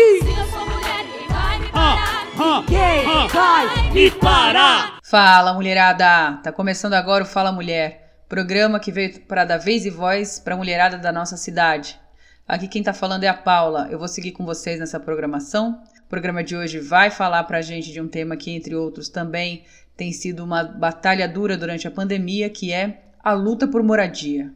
eu sou mulher, ninguém vai me parar. Ah, Ninguém ah, vai me parar. Fala, mulherada! Tá começando agora o Fala Mulher, programa que veio para dar vez e voz para a mulherada da nossa cidade. Aqui quem tá falando é a Paula. Eu vou seguir com vocês nessa programação. O programa de hoje vai falar pra gente de um tema que, entre outros, também tem sido uma batalha dura durante a pandemia, que é a luta por moradia.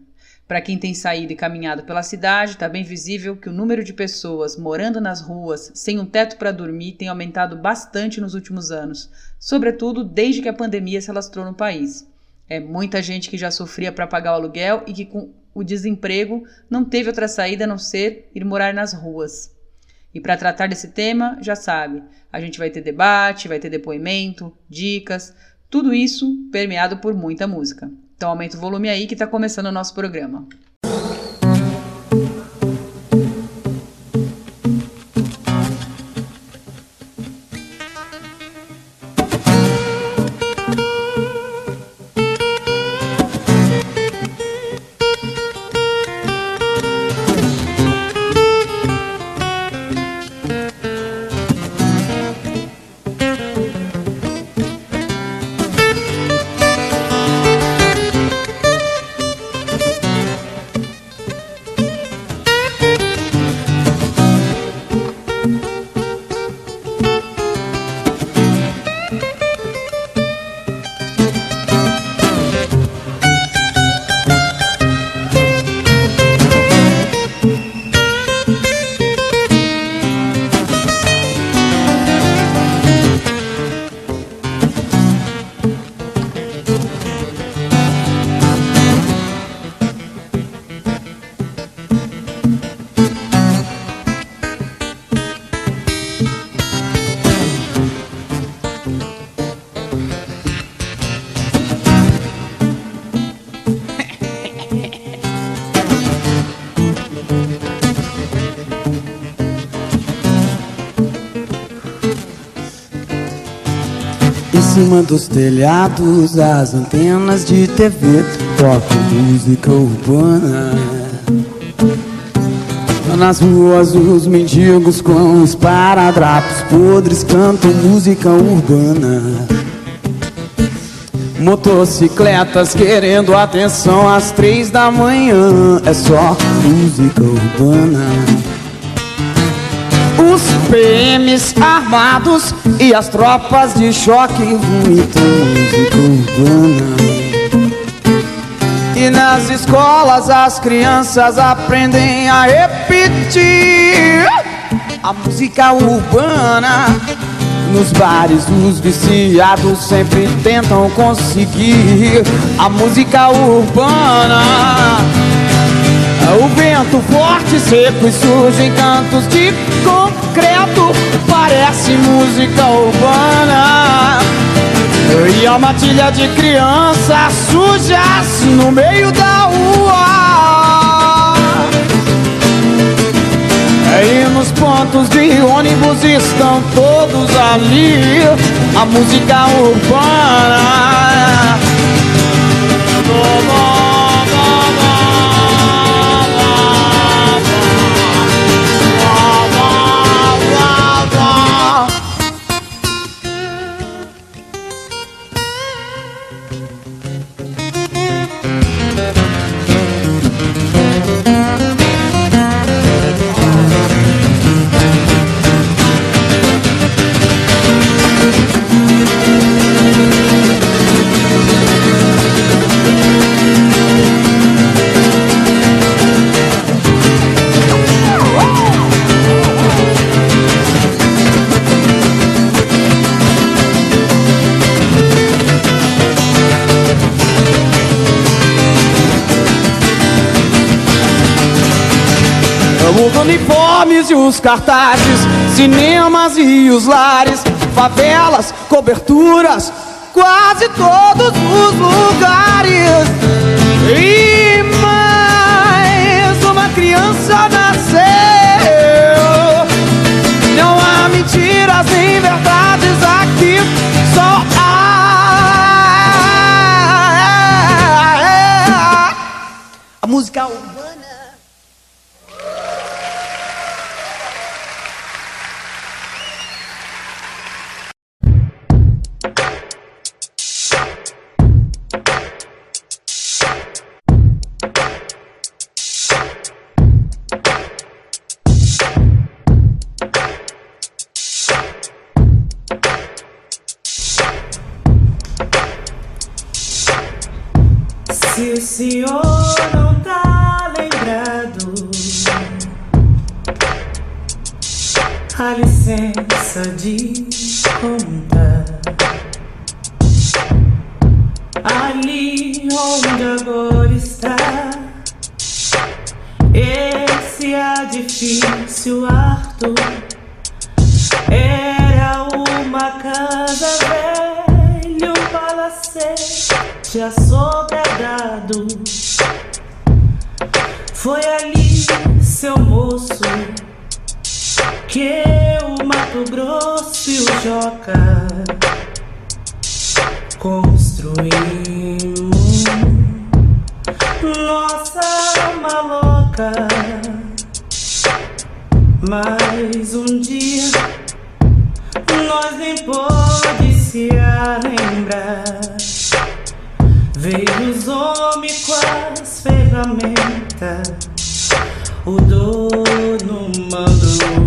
Para quem tem saído e caminhado pela cidade, está bem visível que o número de pessoas morando nas ruas sem um teto para dormir tem aumentado bastante nos últimos anos, sobretudo desde que a pandemia se alastrou no país. É muita gente que já sofria para pagar o aluguel e que, com o desemprego, não teve outra saída a não ser ir morar nas ruas. E para tratar desse tema, já sabe, a gente vai ter debate, vai ter depoimento, dicas, tudo isso permeado por muita música. Então aumenta o volume aí que está começando o nosso programa. Cima dos telhados, as antenas de TV tocam música urbana. Nas ruas, os mendigos com os paradrapos podres cantam música urbana. Motocicletas querendo atenção às três da manhã. É só música urbana. Os PMs armados e as tropas de choque. E nas escolas as crianças aprendem a repetir a música urbana. Nos bares os viciados sempre tentam conseguir a música urbana. O vento forte, seco e sujo em cantos de concreto Parece música urbana. E a matilha de crianças sujas no meio da rua. E nos pontos de ônibus estão todos ali A música urbana os cartazes, cinemas e os lares, favelas, coberturas, quase todos os lugares. Joca construímos nossa maloca. Mas um dia nós nem pode se lembrar. Veio os homens com as ferramentas, o dono mandou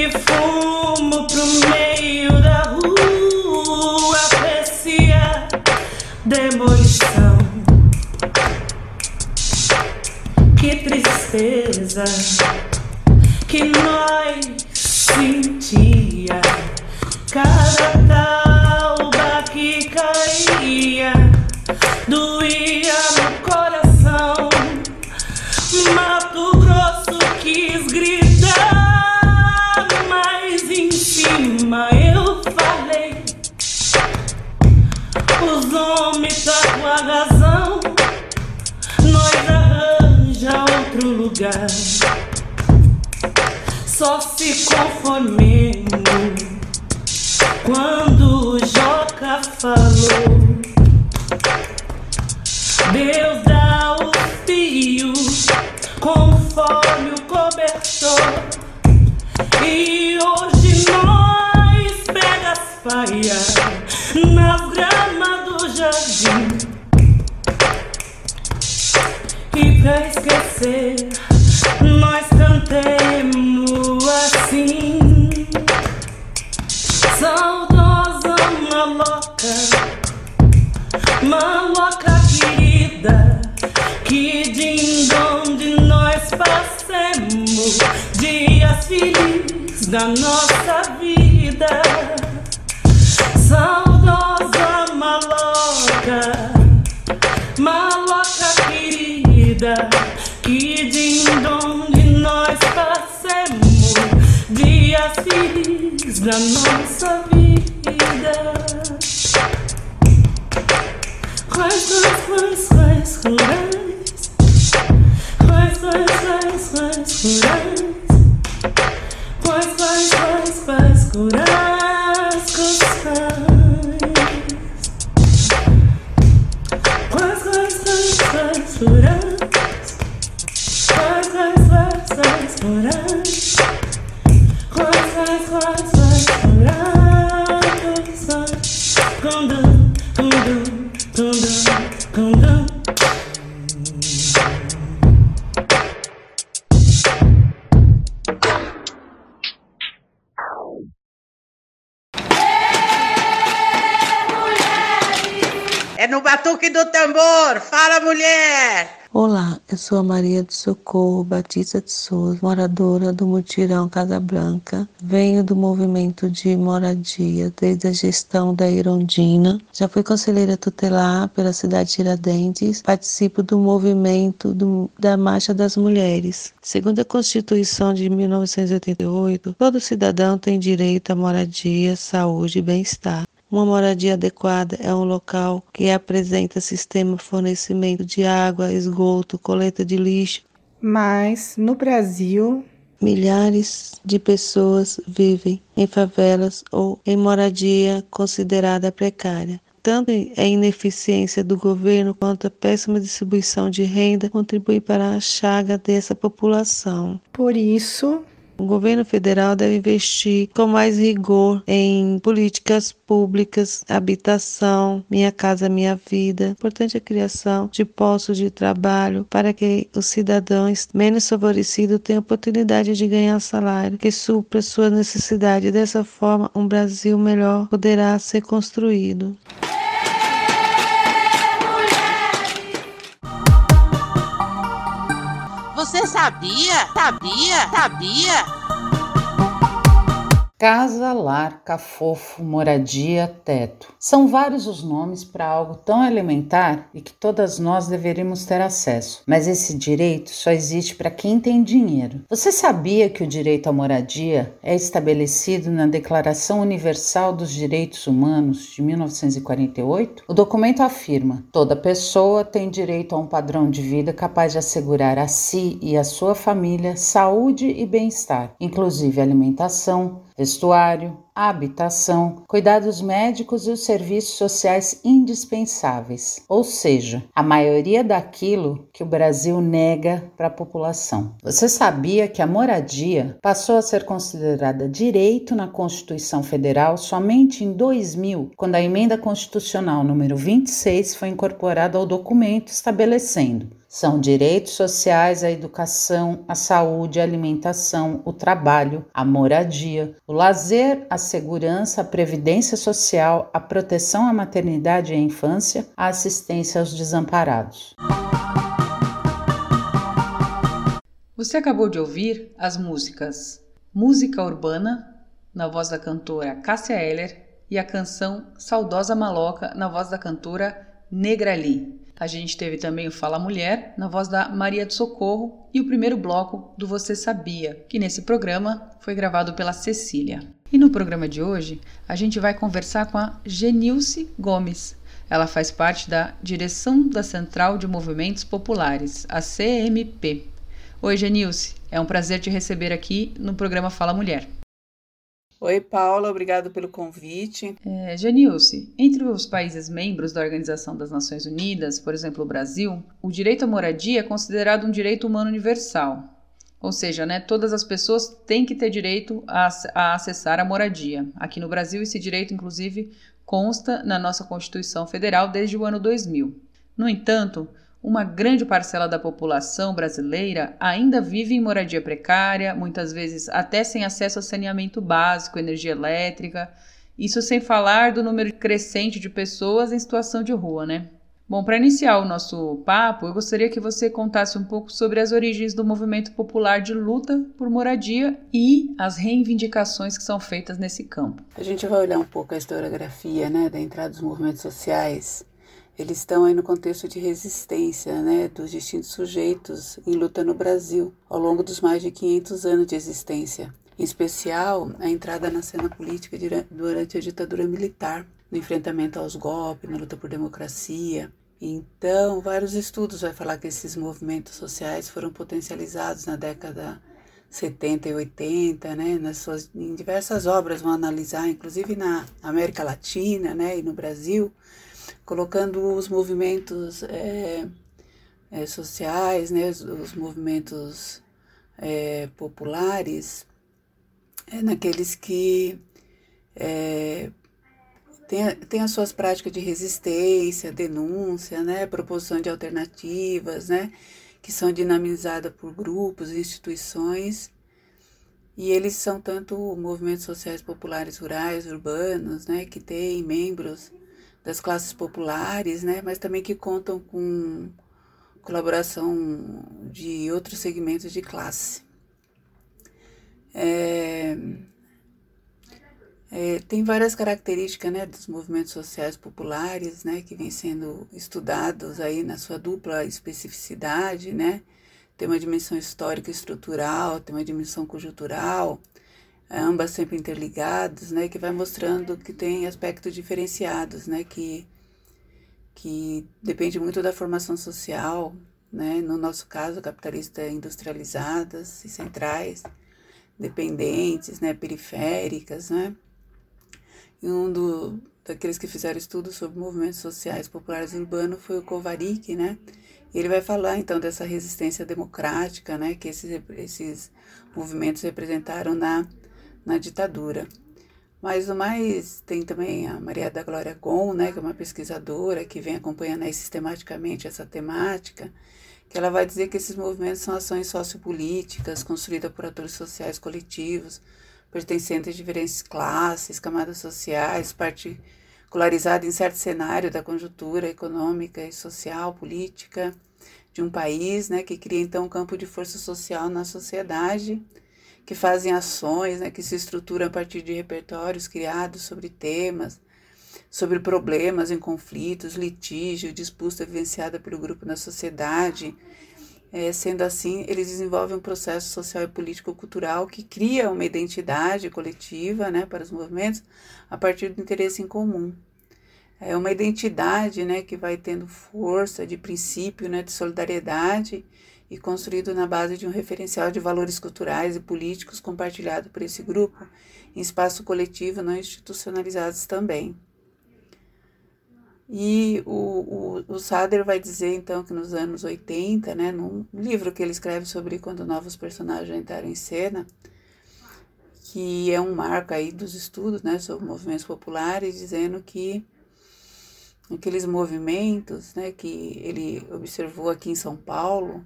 e fomos pro meio da rua apreciar demolição. Que tristeza que nós sentia cada talba que caía doía Os homens tá com a razão, nós arranja outro lugar. Só se conformemos quando o Joca falou. Deus dá o fio conforme o cobertor. E hoje nós faias nas gramas do jardim. E pra esquecer, nós cantemos assim. Saudosa maloca, maloca querida, que de onde nós passemos dias felizes da nossa vida. Saudosa maloca, maloca querida, que de onde nós passemos dias felizes da nossa vida. Quais, quais, quais, quais? Quais, quais, quais, quais? Quais, quais, quais, quais? Quais, quais, quais, quais, do tambor. Fala, mulher. Olá, eu sou a Maria de Socorro Batista de Souza, moradora do Mutirão Casa Branca. Venho do movimento de moradia desde a gestão da Irondina. Já fui conselheira tutelar pela cidade de Tiradentes. Participo do movimento do, da Marcha das Mulheres. Segundo a Constituição de 1988, todo cidadão tem direito à moradia, saúde e bem-estar. Uma moradia adequada é um local que apresenta sistema de fornecimento de água, esgoto, coleta de lixo. Mas no Brasil, milhares de pessoas vivem em favelas ou em moradia considerada precária. Tanto a ineficiência do governo quanto a péssima distribuição de renda contribuem para a chaga dessa população. Por isso, o governo federal deve investir com mais rigor em políticas públicas, habitação, Minha Casa Minha Vida. Importante a criação de postos de trabalho para que os cidadãos menos favorecidos tenham oportunidade de ganhar salário que supra suas necessidades. Dessa forma, um Brasil melhor poderá ser construído. Você sabia? Sabia? Sabia? Casa, lar, cafofo, moradia, teto. São vários os nomes para algo tão elementar e que todas nós deveríamos ter acesso. Mas esse direito só existe para quem tem dinheiro. Você sabia que o direito à moradia é estabelecido na Declaração Universal dos Direitos Humanos de 1948? O documento afirma: toda pessoa tem direito a um padrão de vida capaz de assegurar a si e a sua família saúde e bem-estar, inclusive alimentação, vestuário, habitação, cuidados médicos e os serviços sociais indispensáveis, ou seja, a maioria daquilo que o Brasil nega para a população. Você sabia que a moradia passou a ser considerada direito na Constituição Federal somente em 2000, quando a emenda constitucional número 26 foi incorporada ao documento estabelecendo são direitos sociais à educação, à saúde, à alimentação, o trabalho, a moradia, o lazer, a segurança, a previdência social, a proteção à maternidade e à infância, a assistência aos desamparados. Você acabou de ouvir as músicas Música Urbana, na voz da cantora Cássia Eller, e a canção Saudosa Maloca, na voz da cantora Negra Lee. A gente teve também o Fala Mulher, na voz da Maria de Socorro, e o primeiro bloco do Você Sabia, que nesse programa foi gravado pela Cecília. E no programa de hoje, a gente vai conversar com a Genilce Gomes. Ela faz parte da direção da Central de Movimentos Populares, a CMP. Oi, Genilce, é um prazer te receber aqui no programa Fala Mulher. Oi, Paula, obrigado pelo convite. É, Janilce, entre os países membros da Organização das Nações Unidas, por exemplo, o Brasil, o direito à moradia é considerado um direito humano universal. Ou seja, né, todas as pessoas têm que ter direito a, a acessar a moradia. Aqui no Brasil, esse direito, inclusive, consta na nossa Constituição Federal desde o ano 2000. No entanto, uma grande parcela da população brasileira ainda vive em moradia precária, muitas vezes até sem acesso a saneamento básico, energia elétrica. Isso sem falar do número crescente de pessoas em situação de rua, né? Bom, para iniciar o nosso papo, eu gostaria que você contasse um pouco sobre as origens do movimento popular de luta por moradia e as reivindicações que são feitas nesse campo. A gente vai olhar um pouco a historiografia né, da entrada dos movimentos sociais eles estão aí no contexto de resistência né, dos distintos sujeitos em luta no Brasil ao longo dos mais de 500 anos de existência. Em especial, a entrada na cena política durante a ditadura militar, no enfrentamento aos golpes, na luta por democracia. Então, vários estudos vão falar que esses movimentos sociais foram potencializados na década 70 e 80, né, nas suas, em diversas obras vão analisar, inclusive na América Latina né, e no Brasil, colocando os movimentos é, é, sociais, né, os, os movimentos é, populares, é, naqueles que é, têm, tem as suas práticas de resistência, denúncia, né, proposição de alternativas, né, que são dinamizadas por grupos, instituições, e eles são tanto movimentos sociais populares rurais, urbanos, né, que têm membros das classes populares, né, mas também que contam com, colaboração de outros segmentos de classe. É, é, tem várias características né, dos movimentos sociais populares né, que vêm sendo estudados aí na sua dupla especificidade, né? Tem uma dimensão histórica estrutural, tem uma dimensão conjuntural, ambas sempre interligadas, né, que vai mostrando que tem aspectos diferenciados, né, que, que depende muito da formação social, né, no nosso caso, capitalista industrializadas e centrais, dependentes, né, periféricas, né, e um do, daqueles que fizeram estudos sobre movimentos sociais populares urbanos foi o Kovarik, né, ele vai falar então dessa resistência democrática, né, que esses, esses movimentos representaram na na ditadura. Mas o mais tem também a Maria da Glória Gon, né, que é uma pesquisadora que vem acompanhando aí sistematicamente essa temática, que ela vai dizer que esses movimentos são ações sociopolíticas construídas por atores sociais coletivos, pertencentes a diferentes classes, camadas sociais, particularizadas em certo cenário da conjuntura econômica e social, política de um país, né, que cria então um campo de força social na sociedade que fazem ações, né, que se estruturam a partir de repertórios criados sobre temas, sobre problemas em conflitos, litígio, disputa vivenciada pelo grupo na sociedade. É, sendo assim, eles desenvolvem um processo social e político-cultural que cria uma identidade coletiva né, para os movimentos a partir do interesse em comum. É uma identidade né, que vai tendo força de princípio né, de solidariedade e construído na base de um referencial de valores culturais e políticos compartilhado por esse grupo em espaço coletivo não institucionalizados também. E o, o, o Sader vai dizer então que nos anos 80, né, num livro que ele escreve sobre quando novos personagens entraram em cena, que é um marco aí dos estudos né, sobre movimentos populares, dizendo que aqueles movimentos né, que ele observou aqui em São Paulo,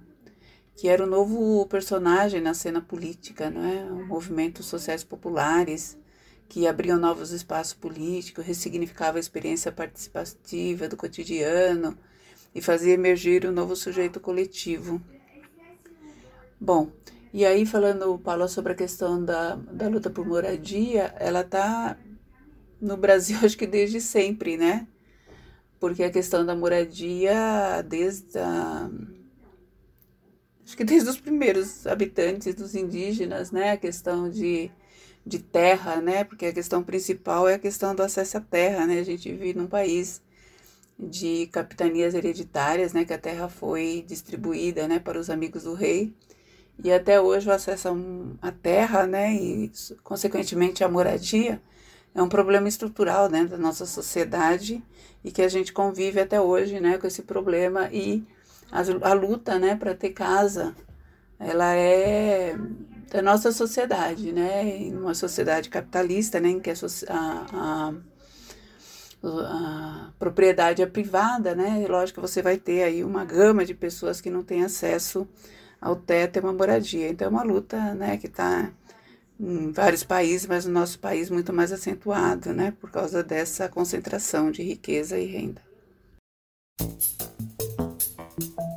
que era o novo personagem na cena política, não é? Movimentos sociais populares que abriam novos espaços políticos, ressignificava a experiência participativa do cotidiano e fazia emergir um novo sujeito coletivo. Bom, e aí falando, Paulo, sobre a questão da, da luta por moradia, ela está no Brasil acho que desde sempre, né? Porque a questão da moradia, desde a acho que desde os primeiros habitantes, dos indígenas, né, a questão de, de terra, né, porque a questão principal é a questão do acesso à terra, né, a gente vive num país de capitanias hereditárias, né, que a terra foi distribuída, né, para os amigos do rei, e até hoje o acesso à terra, né, e consequentemente a moradia, é um problema estrutural, né, da nossa sociedade e que a gente convive até hoje, né, com esse problema e a, luta, né, para ter casa, ela é da nossa sociedade, né, em uma sociedade capitalista, né, em que a, a, a, propriedade é privada, né, e lógico que você vai ter aí uma gama de pessoas que não têm acesso ao teto e uma moradia. Então é uma luta, né, que está em vários países, mas no nosso país muito mais acentuado, né, por causa dessa concentração de riqueza e renda. Thank you.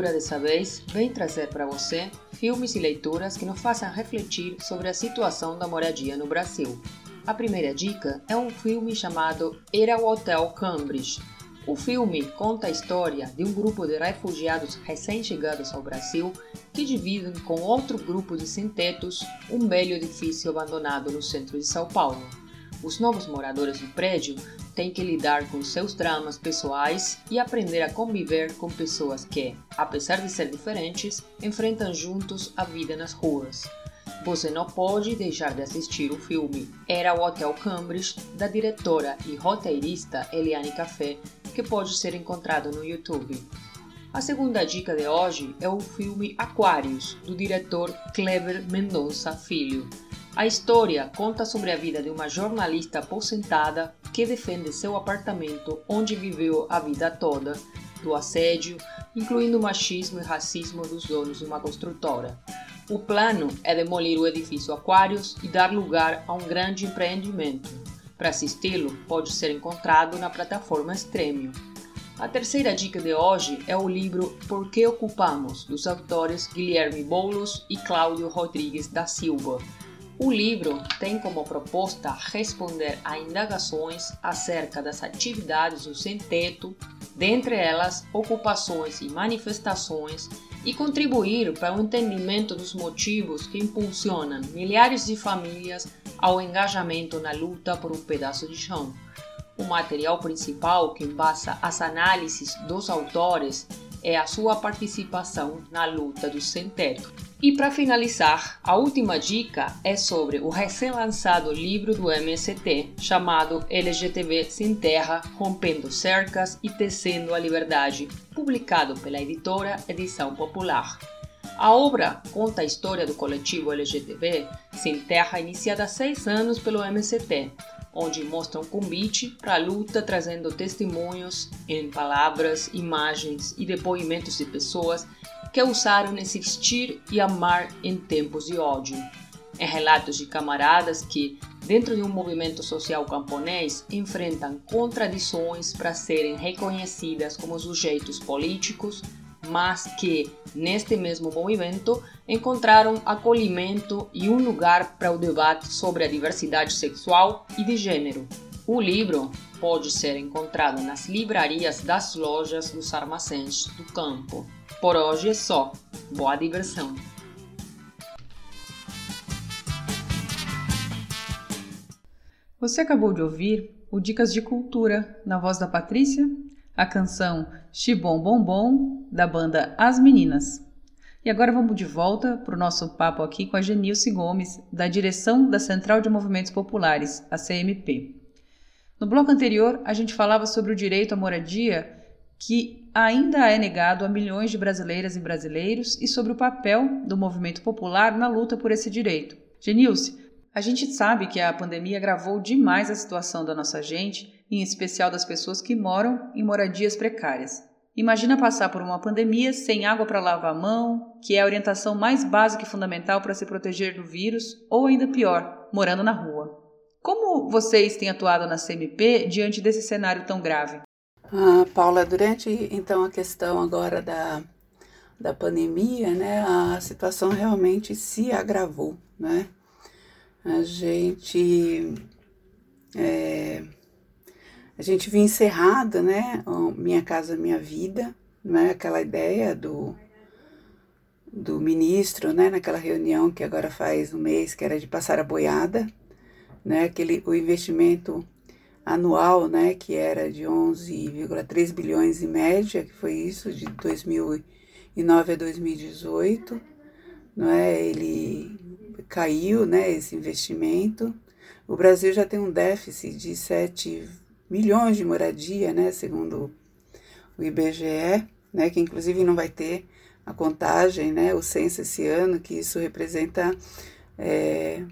Cultura dessa vez vêm trazer para você filmes e leituras que nos façam refletir sobre a situação da moradia no Brasil. A primeira dica é um filme chamado Era o Hotel Cambridge. O filme conta a história de um grupo de refugiados recém-chegados ao Brasil que dividem com outro grupo de sem-tetos um velho edifício abandonado no centro de São Paulo. Os novos moradores do prédio têm que lidar com seus dramas pessoais e aprender a conviver com pessoas que, apesar de ser diferentes, enfrentam juntos a vida nas ruas. Você não pode deixar de assistir o filme Era o Hotel Cambridge, da diretora e roteirista Eliane Café, que pode ser encontrado no YouTube. A segunda dica de hoje é o filme Aquarius, do diretor Cleber Mendonça Filho. A história conta sobre a vida de uma jornalista aposentada que defende seu apartamento onde viveu a vida toda, do assédio, incluindo o machismo e racismo dos donos de uma construtora. O plano é demolir o edifício Aquarius e dar lugar a um grande empreendimento. Para assisti-lo, pode ser encontrado na plataforma Stremio. A terceira dica de hoje é o livro Por que Ocupamos, dos autores Guilherme Boulos e Cláudio Rodrigues da Silva. O livro tem como proposta responder a indagações acerca das atividades do sem-teto, dentre elas ocupações e manifestações, e contribuir para o entendimento dos motivos que impulsionam milhares de famílias ao engajamento na luta por um pedaço de chão. O material principal que embasa as análises dos autores é a sua participação na luta do sem-teto. E para finalizar, a última dica é sobre o recém-lançado livro do MST, chamado LGTB Sem Terra, Rompendo Cercas e Tecendo a Liberdade, publicado pela editora Edição Popular. A obra conta a história do coletivo LGTB Sem Terra, iniciada há seis anos pelo MST, onde mostra um convite para a luta trazendo testemunhos em palavras, imagens e depoimentos de pessoas que usaram existir e amar em tempos de ódio. Em relatos de camaradas que, dentro de um movimento social camponês, enfrentam contradições para serem reconhecidas como sujeitos políticos, mas que, neste mesmo movimento, encontraram acolhimento e um lugar para o debate sobre a diversidade sexual e de gênero. O livro pode ser encontrado nas livrarias das lojas dos armazéns do campo. Por hoje é só. Boa diversão! Você acabou de ouvir o Dicas de Cultura na voz da Patrícia, a canção Xibom Bom Bom da banda As Meninas. E agora vamos de volta para o nosso papo aqui com a Genilce Gomes, da direção da Central de Movimentos Populares, a CMP. No bloco anterior, a gente falava sobre o direito à moradia que ainda é negado a milhões de brasileiras e brasileiros e sobre o papel do movimento popular na luta por esse direito. Genilce, a gente sabe que a pandemia agravou demais a situação da nossa gente, em especial das pessoas que moram em moradias precárias. Imagina passar por uma pandemia sem água para lavar a mão, que é a orientação mais básica e fundamental para se proteger do vírus, ou ainda pior, morando na rua. Como vocês têm atuado na CMP diante desse cenário tão grave? Ah, Paula, durante então a questão agora da, da pandemia, né, a situação realmente se agravou, né? A gente é, a gente viu encerrada, né, Minha Casa Minha Vida, né, aquela ideia do, do ministro, né, naquela reunião que agora faz um mês, que era de passar a boiada, né, aquele, o investimento anual, né, que era de 11,3 bilhões em média, que foi isso de 2009 a 2018, não é? Ele caiu, né, esse investimento. O Brasil já tem um déficit de 7 milhões de moradia, né, segundo o IBGE, né, que inclusive não vai ter a contagem, né, o censo esse ano, que isso representa é,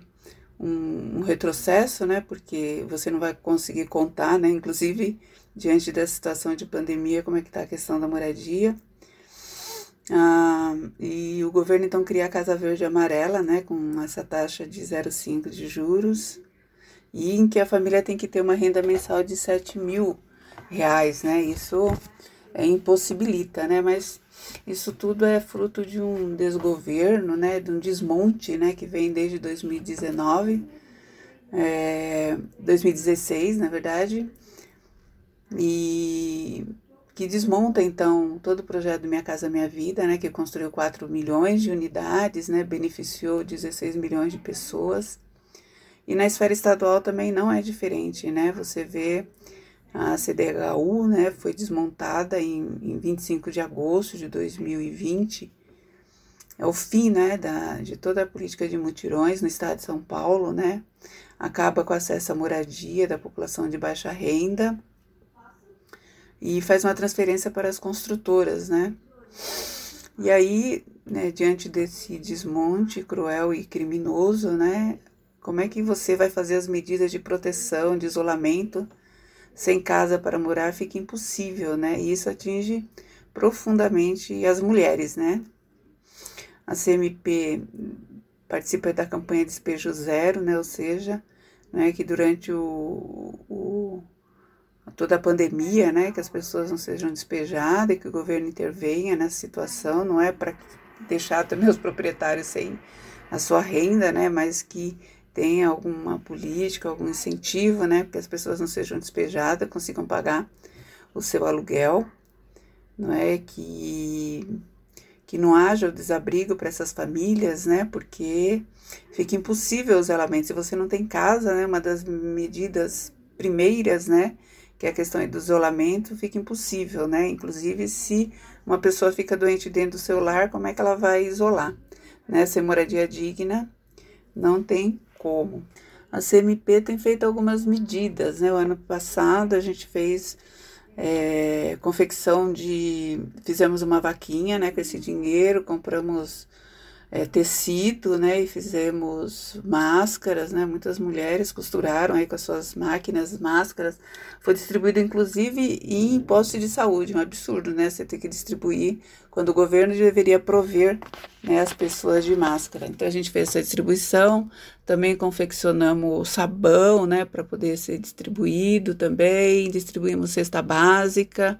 um, um, retrocesso, né, porque você não vai conseguir contar, né, inclusive diante da situação de pandemia, como é que está a questão da moradia. Ah, e o governo então cria a Casa Verde Amarela, né, com essa taxa de 0,5 de juros, e em que a família tem que ter uma renda mensal de 7 mil reais, né? Isso é, impossibilita, né? Mas isso tudo é fruto de um desgoverno, né? De um desmonte, né? Que vem desde 2019, é, 2016, na verdade, e que desmonta então todo o projeto Minha Casa Minha Vida, né? Que construiu 4 milhões de unidades, né? Beneficiou 16 milhões de pessoas e na esfera estadual também não é diferente, né? Você vê a CDHU, né, foi desmontada em, em 25 de agosto de 2020. É o fim, né, da, de toda a política de mutirões no estado de São Paulo, né? Acaba com acesso à moradia da população de baixa renda e faz uma transferência para as construtoras, né? E aí, né, diante desse desmonte cruel e criminoso, né, como é que você vai fazer as medidas de proteção, de isolamento, sem casa para morar? Fica impossível, né? E isso atinge profundamente as mulheres, né? A CMP participa da campanha Despejo Zero, né? Ou seja, né, que durante o, o, toda a pandemia, né, que as pessoas não sejam despejadas e que o governo intervenha nessa situação, não é para deixar também os proprietários sem a sua renda, né, mas que tem alguma política, algum incentivo, né, que as pessoas não sejam despejadas, consigam pagar o seu aluguel, não é? Que que não haja o desabrigo para essas famílias, né, porque fica impossível os elementos. Se você não tem casa, né, uma das medidas primeiras, né, que é a questão do isolamento, fica impossível, né, inclusive se uma pessoa fica doente dentro do seu lar, como é que ela vai isolar, né, sem moradia digna, não tem como. A CMP tem feito algumas medidas, né? O ano passado a gente fez é, confecção de. Fizemos uma vaquinha, né? Com esse dinheiro, compramos é, tecido, né? E fizemos máscaras, né? Muitas mulheres costuraram aí com as suas máquinas máscaras. Foi distribuído, inclusive, em postos de saúde. Um absurdo, né? Você ter que distribuir quando o governo deveria prover né, as pessoas de máscara. Então a gente fez essa distribuição, também confeccionamos sabão, né, para poder ser distribuído também, distribuímos cesta básica.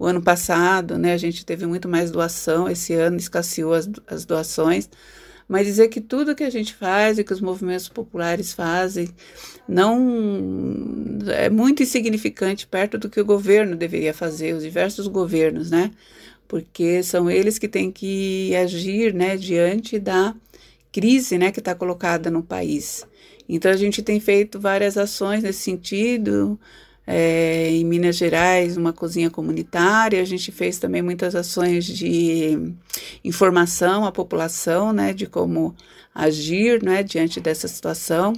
O ano passado, né, a gente teve muito mais doação, esse ano escasseou as, as doações, mas dizer que tudo que a gente faz e que os movimentos populares fazem não é muito insignificante perto do que o governo deveria fazer, os diversos governos, né? Porque são eles que têm que agir, né, diante da crise, né, que está colocada no país. Então a gente tem feito várias ações nesse sentido, é, em Minas Gerais, uma cozinha comunitária. A gente fez também muitas ações de informação à população, né, de como agir, né, diante dessa situação.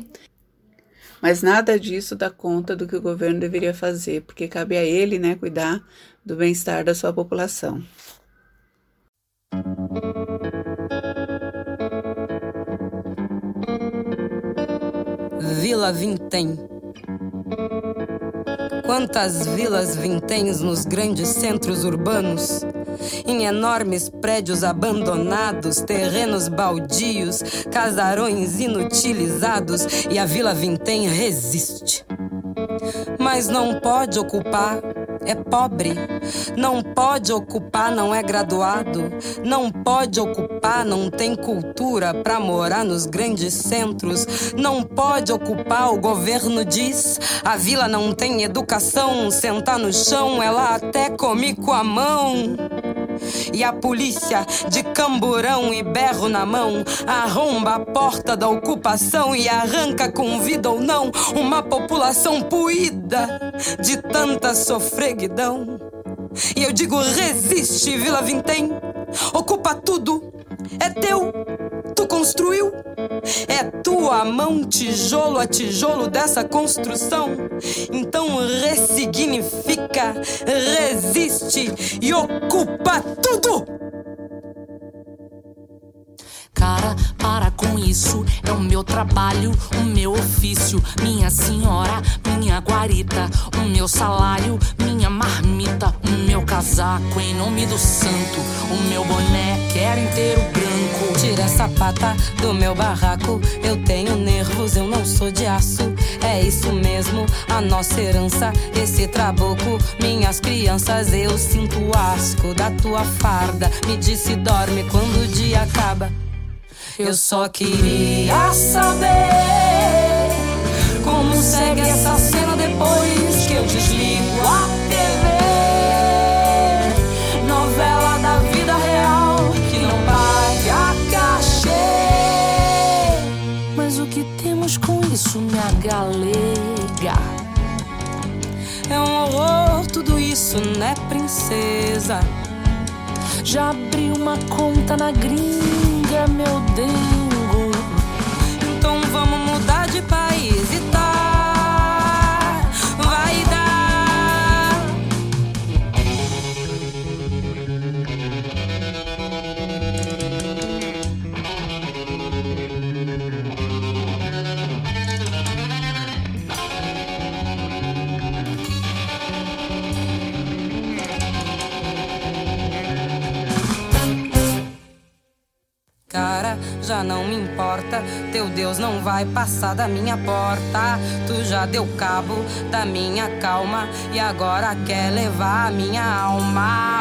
Mas nada disso dá conta do que o governo deveria fazer, porque cabe a ele, né, cuidar do bem-estar da sua população. Vila Vintém Quantas vilas vinténs nos grandes centros urbanos, em enormes prédios abandonados, terrenos baldios, casarões inutilizados e a Vila Vintém resiste. Mas não pode ocupar é pobre, não pode ocupar, não é graduado, não pode ocupar, não tem cultura para morar nos grandes centros, não pode ocupar, o governo diz, a vila não tem educação, sentar no chão, ela até come com a mão. E a polícia de camburão e berro na mão arromba a porta da ocupação e arranca com vida ou não uma população puída de tanta sofreguidão. E eu digo: resiste, Vila Vintém, ocupa tudo, é teu, tu construiu. É tua mão, tijolo a tijolo dessa construção. Então ressignifica, resiste e ocupa tudo! Cara, para com isso, é o meu trabalho, o meu ofício, minha senhora, minha guarita, o meu salário, minha marmita, o meu casaco em nome do santo, o meu boné quero inteiro branco. Tira essa pata do meu barraco, eu tenho nervos, eu não sou de aço. É isso mesmo, a nossa herança, esse trabuco, minhas crianças, eu sinto o asco da tua farda. Me disse dorme quando o dia acaba. Eu só queria saber como segue essa cena depois que eu desligo a TV. Novela da vida real que não paga cachê. Mas o que temos com isso, minha galega? É um horror tudo isso, né, princesa? Já abri uma conta na gringa, meu dengo. Então vamos mudar de país Cara, já não me importa. Teu Deus não vai passar da minha porta. Tu já deu cabo da minha calma e agora quer levar a minha alma.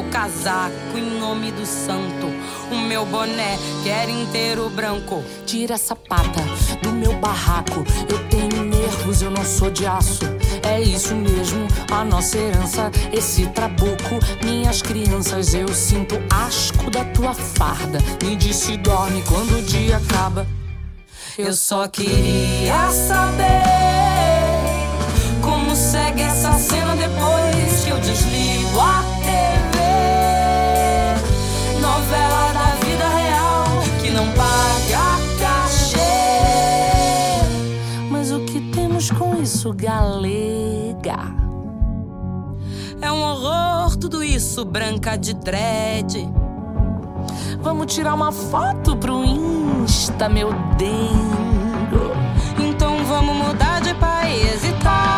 Meu casaco em nome do santo. O meu boné quer inteiro branco. Tira essa pata do meu barraco. Eu tenho nervos, eu não sou de aço. É isso mesmo, a nossa herança, esse trabuco. Minhas crianças, eu sinto asco da tua farda. Me disse dorme quando o dia acaba. Eu só queria saber como segue essa cena depois que eu desligo a não paga cachê. Mas o que temos com isso, galega? É um horror tudo isso, branca de dread. Vamos tirar uma foto pro Insta, meu dengo. Então vamos mudar de país e tá.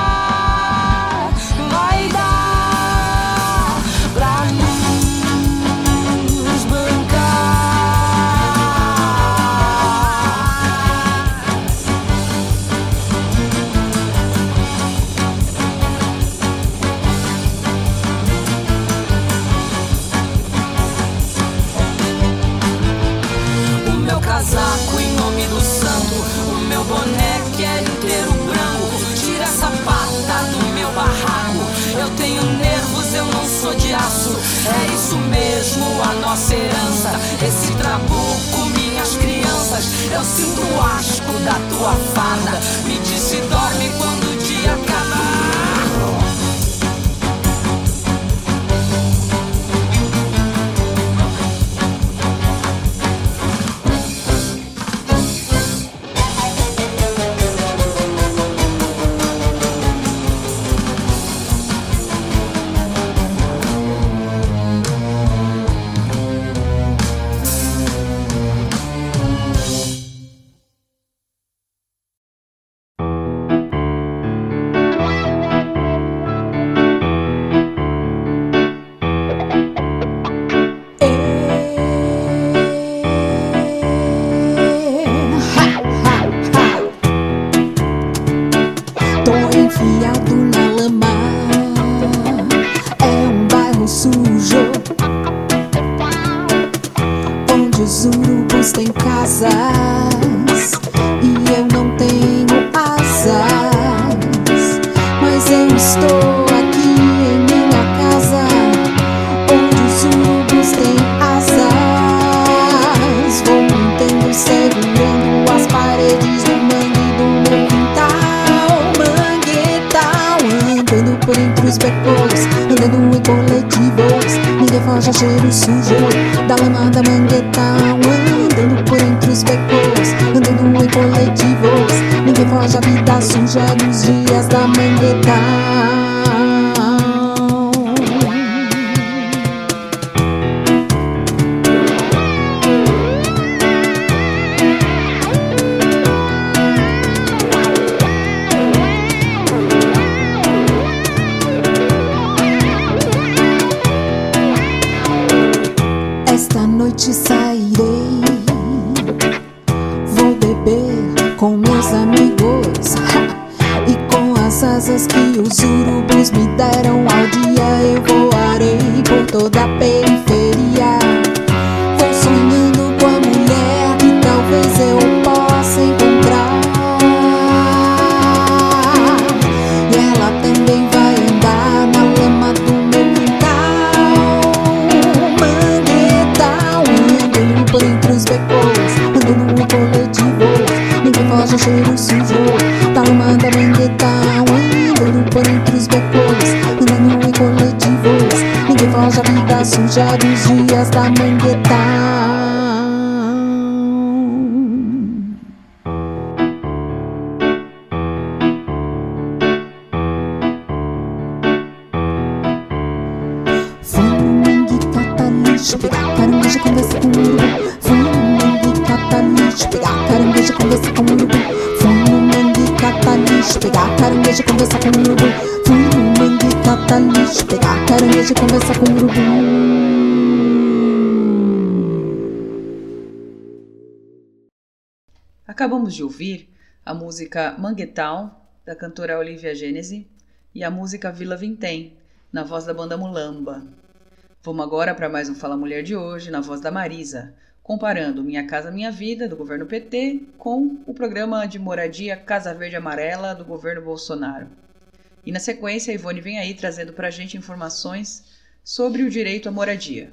Nossa herança. Esse trabuco, minhas crianças. Eu sinto o asco da tua farda. Me disse dorme quando música Manguetal, da cantora Olivia Gênese, e a música Vila Vintém, na voz da banda Mulamba. Vamos agora para mais um Fala Mulher de hoje, na voz da Marisa, comparando Minha Casa Minha Vida, do governo PT, com o programa de moradia Casa Verde Amarela, do governo Bolsonaro. E na sequência, a Ivone vem aí trazendo para a gente informações sobre o direito à moradia.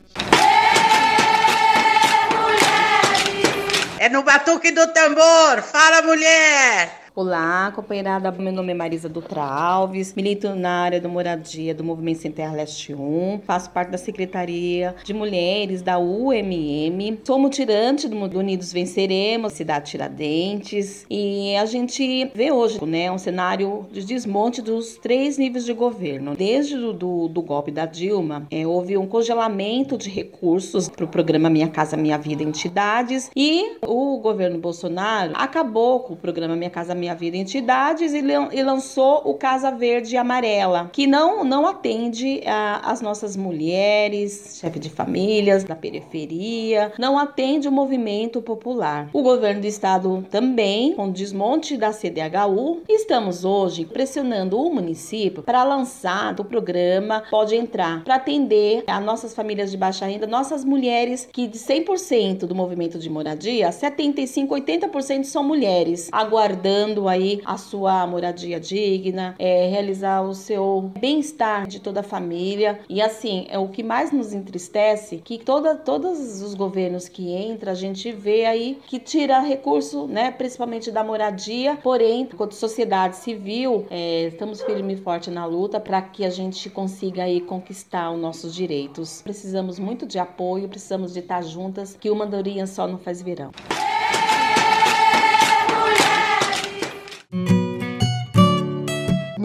É no batuque do tambor. Fala, mulher! Olá, companheirada. Meu nome é Marisa Dutra Alves, milito na área da moradia do Movimento Sem Terra Leste 1, faço parte da Secretaria de Mulheres da UMM, sou mutirante do Unidos Venceremos, Cidade Tiradentes, e a gente vê hoje né, um cenário de desmonte dos três níveis de governo. Desde do, do, do golpe da Dilma, é, houve um congelamento de recursos para o programa Minha Casa Minha Vida Entidades, e o governo Bolsonaro acabou com o programa Minha Casa Minha Vida Entidades e, lan- lançou o Casa Verde e Amarela, que não, não atende a- as nossas mulheres, chefe de famílias da periferia, não atende o movimento popular. O governo do estado também, com o desmonte da CDHU, estamos hoje pressionando o município para lançar o programa Pode Entrar, para atender as nossas famílias de baixa renda, nossas mulheres que de 100% do movimento de moradia, 75, 80% são mulheres, aguardando aí a sua moradia digna, é, realizar o seu bem-estar de toda a família. E assim, é o que mais nos entristece que toda, todos os governos que entram, a gente vê aí que tira recurso, né, principalmente da moradia, porém, enquanto sociedade civil, é, estamos firme e forte na luta para que a gente consiga aí conquistar os nossos direitos. Precisamos muito de apoio, precisamos de estar juntas, que uma andorinha só não faz verão.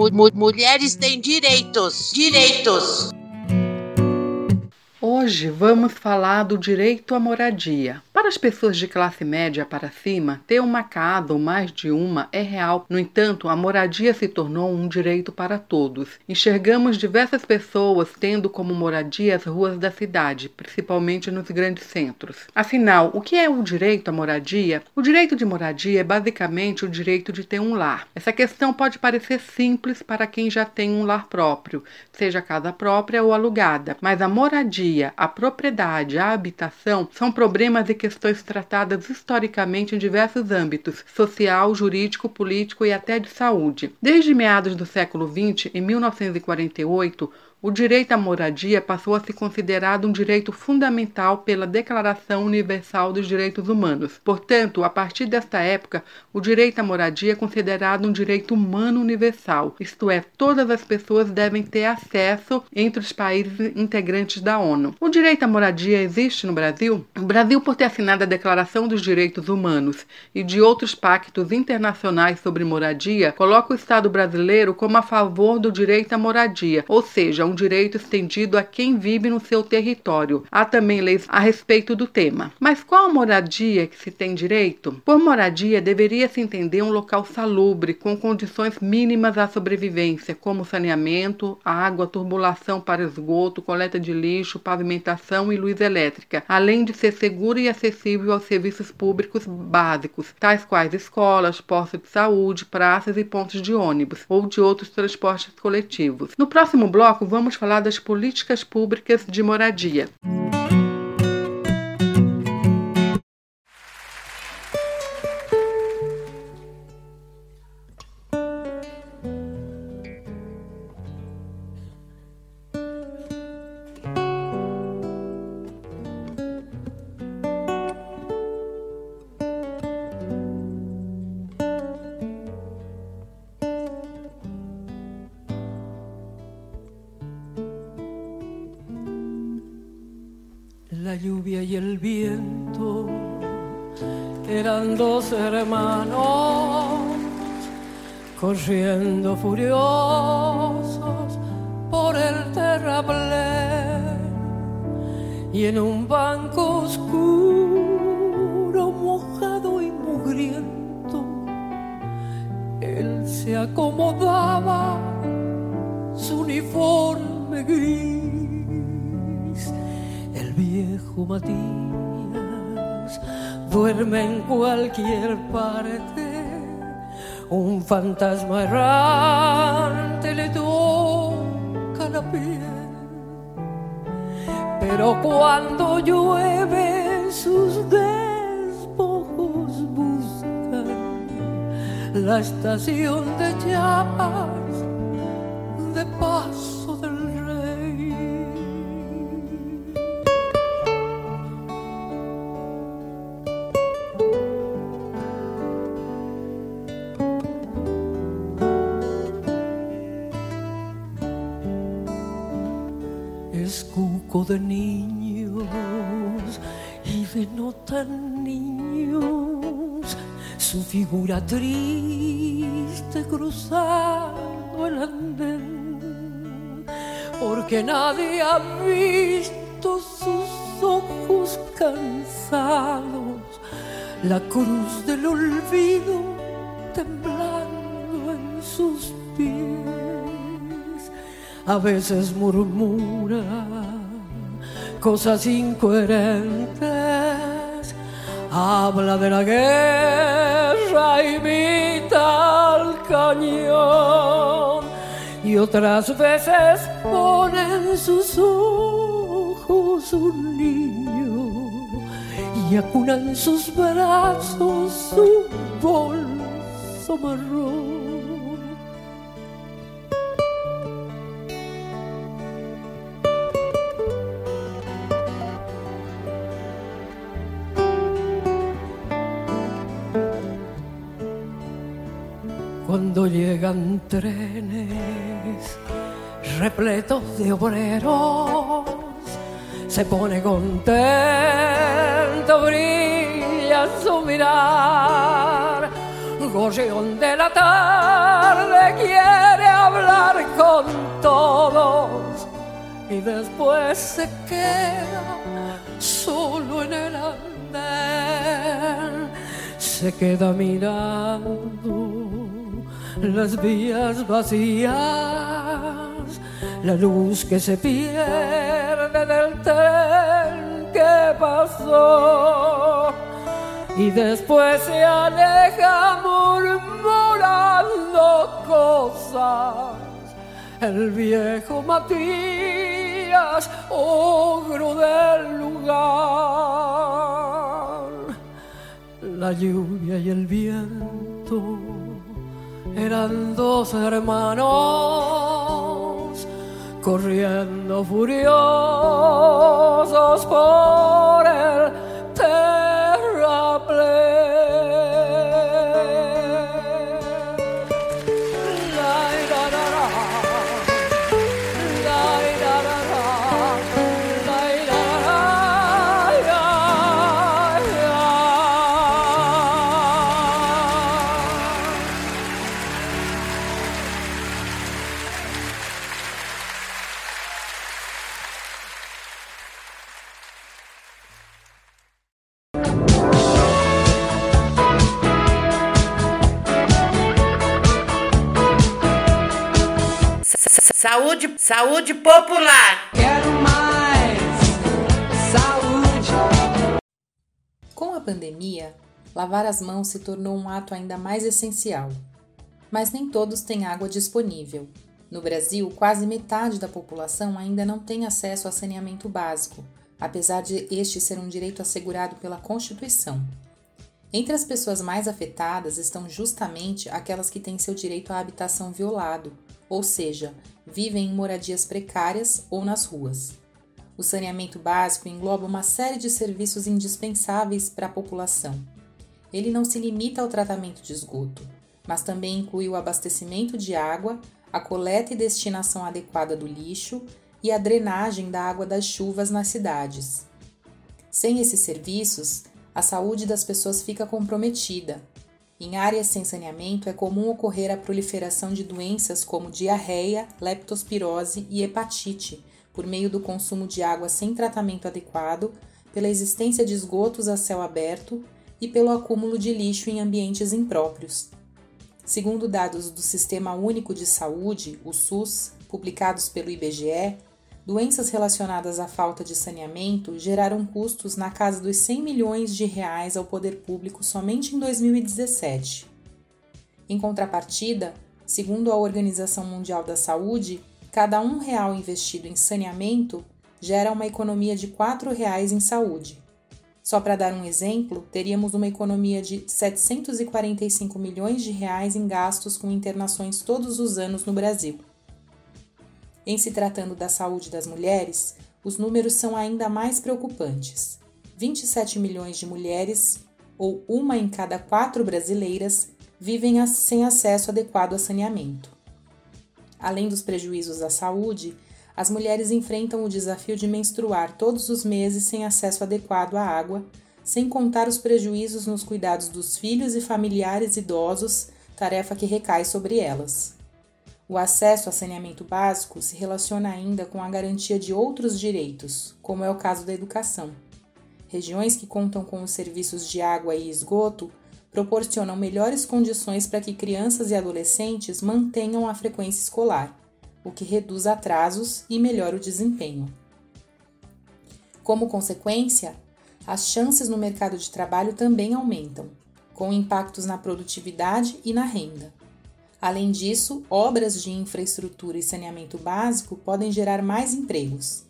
Mu- mu- mulheres têm direitos. Direitos. Hoje vamos falar do direito à moradia. Para as pessoas de classe média para cima, ter uma casa ou mais de uma é real. No entanto, a moradia se tornou um direito para todos. Enxergamos diversas pessoas tendo como moradia as ruas da cidade, principalmente nos grandes centros. Afinal, o que é o direito à moradia? O direito de moradia é basicamente o direito de ter um lar. Essa questão pode parecer simples para quem já tem um lar próprio, seja casa própria ou alugada, mas a moradia, a propriedade, a habitação são problemas e questões tratadas historicamente em diversos âmbitos social, jurídico, político e até de saúde. Desde meados do século XX, em 1948, o direito à moradia passou a ser considerado um direito fundamental pela Declaração Universal dos Direitos Humanos. Portanto, a partir desta época, o direito à moradia é considerado um direito humano universal, isto é, todas as pessoas devem ter acesso entre os países integrantes da ONU. O direito à moradia existe no Brasil? O Brasil, por ter assinado a Declaração dos Direitos Humanos e de outros pactos internacionais sobre moradia, coloca o Estado brasileiro como a favor do direito à moradia, ou seja, um direito estendido a quem vive no seu território. Há também leis a respeito do tema. Mas qual a moradia que se tem direito? Por moradia, deveria se entender um local salubre, com condições mínimas à sobrevivência, como saneamento, água, turbulação para esgoto, coleta de lixo, pavimentação e luz elétrica, além de ser seguro e acessível aos serviços públicos básicos, tais quais escolas, postos de saúde, praças e pontos de ônibus ou de outros transportes coletivos. No próximo bloco, vamos falar das políticas públicas de moradia. Figura triste cruzando el andén, porque nadie ha visto sus ojos cansados, la cruz del olvido temblando en sus pies. A veces murmura cosas incoherentes, habla de la guerra, al cañón y otras veces pone en sus ojos un niño y acuna en sus brazos su bolso marrón. Trenes repletos de obreros, se pone contento, brilla su mirar. Gorrión de la tarde quiere hablar con todos y después se queda solo en el andén, se queda mirando las vías vacías, la luz que se pierde del tren que pasó y después se aleja murmurando cosas. El viejo Matías, ogro del lugar, la lluvia y el viento eran dos hermanos corriendo furiosos por el Saúde, saúde popular. Quero mais saúde. Com a pandemia, lavar as mãos se tornou um ato ainda mais essencial. Mas nem todos têm água disponível. No Brasil, quase metade da população ainda não tem acesso a saneamento básico, apesar de este ser um direito assegurado pela Constituição. Entre as pessoas mais afetadas estão justamente aquelas que têm seu direito à habitação violado, ou seja, vivem em moradias precárias ou nas ruas. O saneamento básico engloba uma série de serviços indispensáveis para a população. Ele não se limita ao tratamento de esgoto, mas também inclui o abastecimento de água, a coleta e destinação adequada do lixo e a drenagem da água das chuvas nas cidades. Sem esses serviços, a saúde das pessoas fica comprometida em áreas sem saneamento, é comum ocorrer a proliferação de doenças como diarreia, leptospirose e hepatite, por meio do consumo de água sem tratamento adequado, pela existência de esgotos a céu aberto e pelo acúmulo de lixo em ambientes impróprios. Segundo dados do Sistema Único de Saúde, o SUS, publicados pelo IBGE, Doenças relacionadas à falta de saneamento geraram custos na casa dos 100 milhões de reais ao poder público somente em 2017. Em contrapartida, segundo a Organização Mundial da Saúde, cada um real investido em saneamento gera uma economia de R$ 4,00 em saúde. Só para dar um exemplo, teríamos uma economia de 745 milhões de reais em gastos com internações todos os anos no Brasil. Em se tratando da saúde das mulheres, os números são ainda mais preocupantes. 27 milhões de mulheres, ou uma em cada quatro brasileiras, vivem sem acesso adequado a saneamento. Além dos prejuízos à saúde, as mulheres enfrentam o desafio de menstruar todos os meses sem acesso adequado à água, sem contar os prejuízos nos cuidados dos filhos e familiares idosos, tarefa que recai sobre elas. O acesso a saneamento básico se relaciona ainda com a garantia de outros direitos, como é o caso da educação. Regiões que contam com os serviços de água e esgoto proporcionam melhores condições para que crianças e adolescentes mantenham a frequência escolar, o que reduz atrasos e melhora o desempenho. Como consequência, as chances no mercado de trabalho também aumentam, com impactos na produtividade e na renda. Além disso, obras de infraestrutura e saneamento básico podem gerar mais empregos.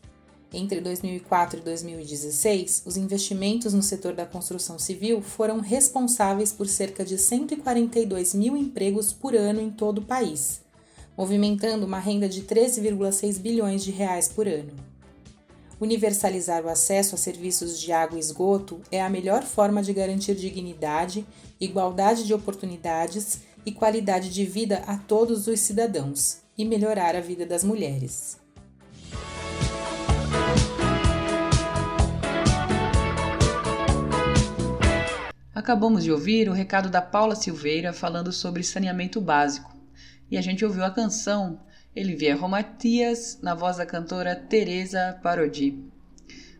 Entre 2004 e 2016, os investimentos no setor da construção civil foram responsáveis por cerca de 142 mil empregos por ano em todo o país, movimentando uma renda de 13,6 bilhões de reais por ano. Universalizar o acesso a serviços de água e esgoto é a melhor forma de garantir dignidade, igualdade de oportunidades e qualidade de vida a todos os cidadãos e melhorar a vida das mulheres. Acabamos de ouvir o recado da Paula Silveira falando sobre saneamento básico. E a gente ouviu a canção Elivier Matias na voz da cantora Teresa Parodi.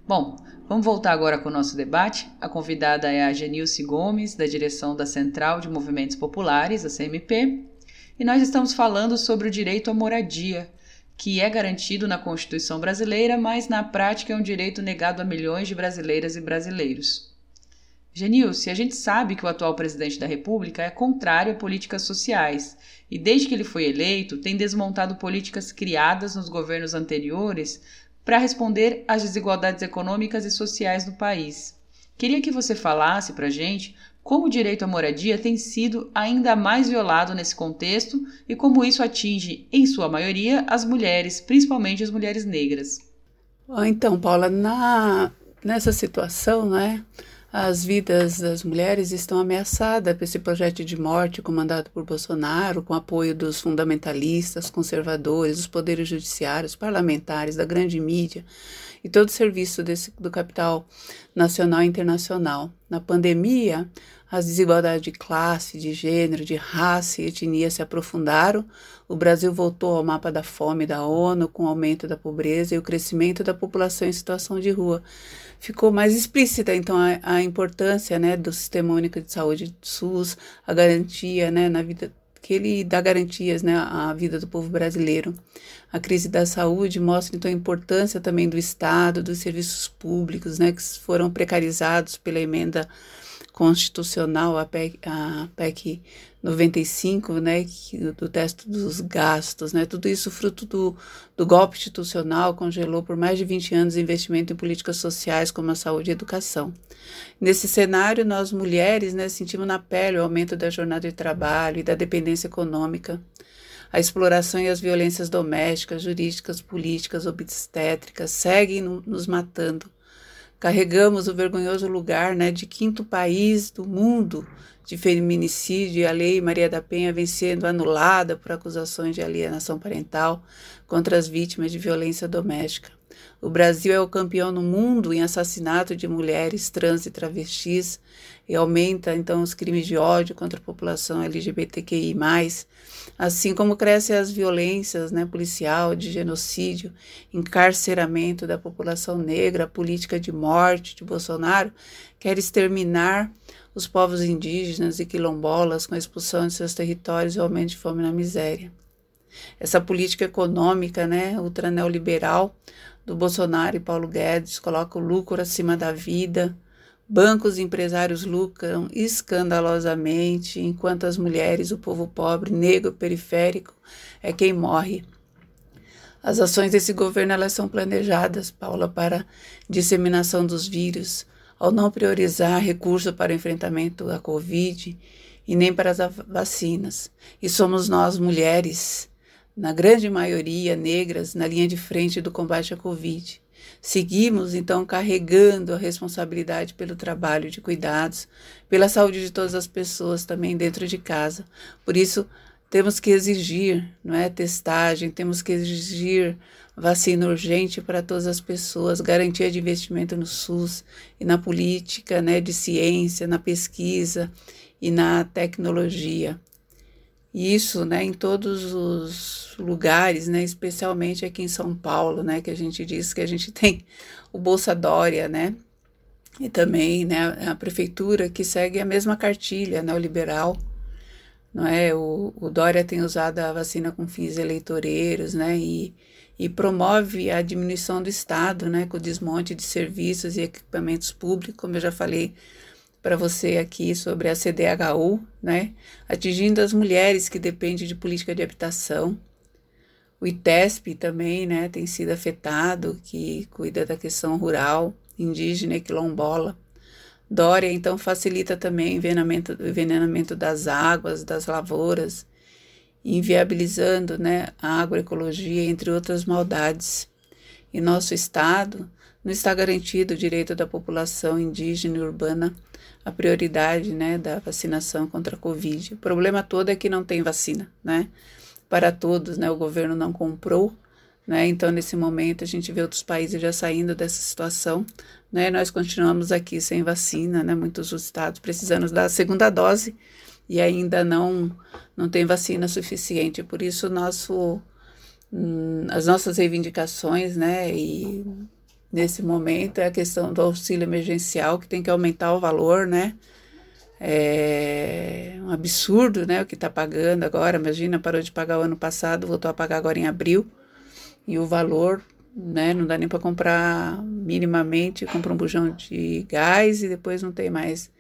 Bom, Vamos voltar agora com o nosso debate. A convidada é a Genilce Gomes, da direção da Central de Movimentos Populares, a CMP, e nós estamos falando sobre o direito à moradia, que é garantido na Constituição brasileira, mas na prática é um direito negado a milhões de brasileiras e brasileiros. Genilce, a gente sabe que o atual presidente da República é contrário a políticas sociais e, desde que ele foi eleito, tem desmontado políticas criadas nos governos anteriores para responder às desigualdades econômicas e sociais do país. Queria que você falasse para a gente como o direito à moradia tem sido ainda mais violado nesse contexto e como isso atinge, em sua maioria, as mulheres, principalmente as mulheres negras. Então, Paula, na, nessa situação, né, as vidas das mulheres estão ameaçadas por esse projeto de morte comandado por Bolsonaro, com apoio dos fundamentalistas, conservadores, dos poderes judiciários, parlamentares, da grande mídia e todo o serviço desse, do capital nacional e internacional. Na pandemia, as desigualdades de classe, de gênero, de raça e etnia se aprofundaram. O Brasil voltou ao mapa da fome da ONU, com o aumento da pobreza e o crescimento da população em situação de rua. Ficou mais explícita, então, a, a importância né, do Sistema Único de Saúde SUS, a garantia né, na vida que ele dá garantias né, à vida do povo brasileiro. A crise da saúde mostra então a importância também do Estado, dos serviços públicos, né, que foram precarizados pela emenda constitucional, a PEC, a PEC 95, né, do teto dos gastos, né, tudo isso fruto do, do golpe institucional, congelou por mais de 20 anos investimento em políticas sociais como a saúde e a educação. Nesse cenário, nós mulheres, né, sentimos na pele o aumento da jornada de trabalho e da dependência econômica, a exploração e as violências domésticas, jurídicas, políticas, obstétricas seguem nos matando Carregamos o vergonhoso lugar né, de quinto país do mundo de feminicídio e a Lei Maria da Penha vem sendo anulada por acusações de alienação parental contra as vítimas de violência doméstica. O Brasil é o campeão no mundo em assassinato de mulheres trans e travestis e aumenta então os crimes de ódio contra a população LGBTQI+, assim como crescem as violências né, policial, de genocídio, encarceramento da população negra, a política de morte de Bolsonaro quer exterminar os povos indígenas e quilombolas com a expulsão de seus territórios e aumento de fome na miséria. Essa política econômica, né, ultraneoliberal, do Bolsonaro e Paulo Guedes coloca o lucro acima da vida. Bancos e empresários lucram escandalosamente, enquanto as mulheres, o povo pobre, negro, periférico, é quem morre. As ações desse governo elas são planejadas, Paula, para disseminação dos vírus, ao não priorizar recursos para enfrentamento da Covid e nem para as vacinas. E somos nós, mulheres, na grande maioria negras, na linha de frente do combate à Covid. Seguimos, então, carregando a responsabilidade pelo trabalho de cuidados, pela saúde de todas as pessoas também dentro de casa. Por isso, temos que exigir, não é, testagem, temos que exigir vacina urgente para todas as pessoas, garantia de investimento no SUS e na política, né, de ciência, na pesquisa e na tecnologia. Isso, né, em todos os lugares, né, especialmente aqui em São Paulo, né, que a gente diz que a gente tem o Bolsa Dória, né, e também, né, a prefeitura que segue a mesma cartilha neoliberal, não é? O, o Dória tem usado a vacina com fins eleitoreiros, né, e, e promove a diminuição do Estado, né, com o desmonte de serviços e equipamentos públicos, como eu já falei para você aqui sobre a CDHU, né, atingindo as mulheres que dependem de política de habitação. O ITESP também, né, tem sido afetado, que cuida da questão rural, indígena e quilombola. Dória, então, facilita também o envenenamento, envenenamento das águas, das lavouras, inviabilizando né, a agroecologia, entre outras maldades. Em nosso estado, não está garantido o direito da população indígena e urbana a prioridade né, da vacinação contra a Covid. O problema todo é que não tem vacina, né? Para todos, né? O governo não comprou, né? Então, nesse momento, a gente vê outros países já saindo dessa situação, né? Nós continuamos aqui sem vacina, né? Muitos estados precisando da segunda dose e ainda não, não tem vacina suficiente. Por isso, nosso, hum, as nossas reivindicações, né? E nesse momento é a questão do auxílio emergencial, que tem que aumentar o valor, né? É um absurdo, né? O que está pagando agora. Imagina, parou de pagar o ano passado, voltou a pagar agora em abril. E o valor, né? Não dá nem para comprar minimamente. Compra um bujão de gás e depois não tem mais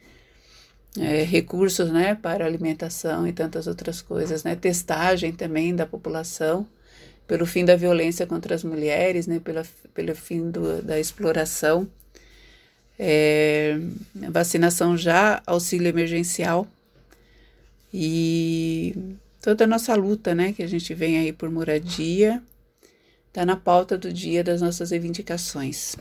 é, recursos, né? Para alimentação e tantas outras coisas, né? Testagem também da população pelo fim da violência contra as mulheres, né, pela, pelo fim do, da exploração. é, vacinação já, auxílio emergencial e toda a nossa luta, né, que a gente vem aí por moradia, está na pauta do dia das nossas reivindicações.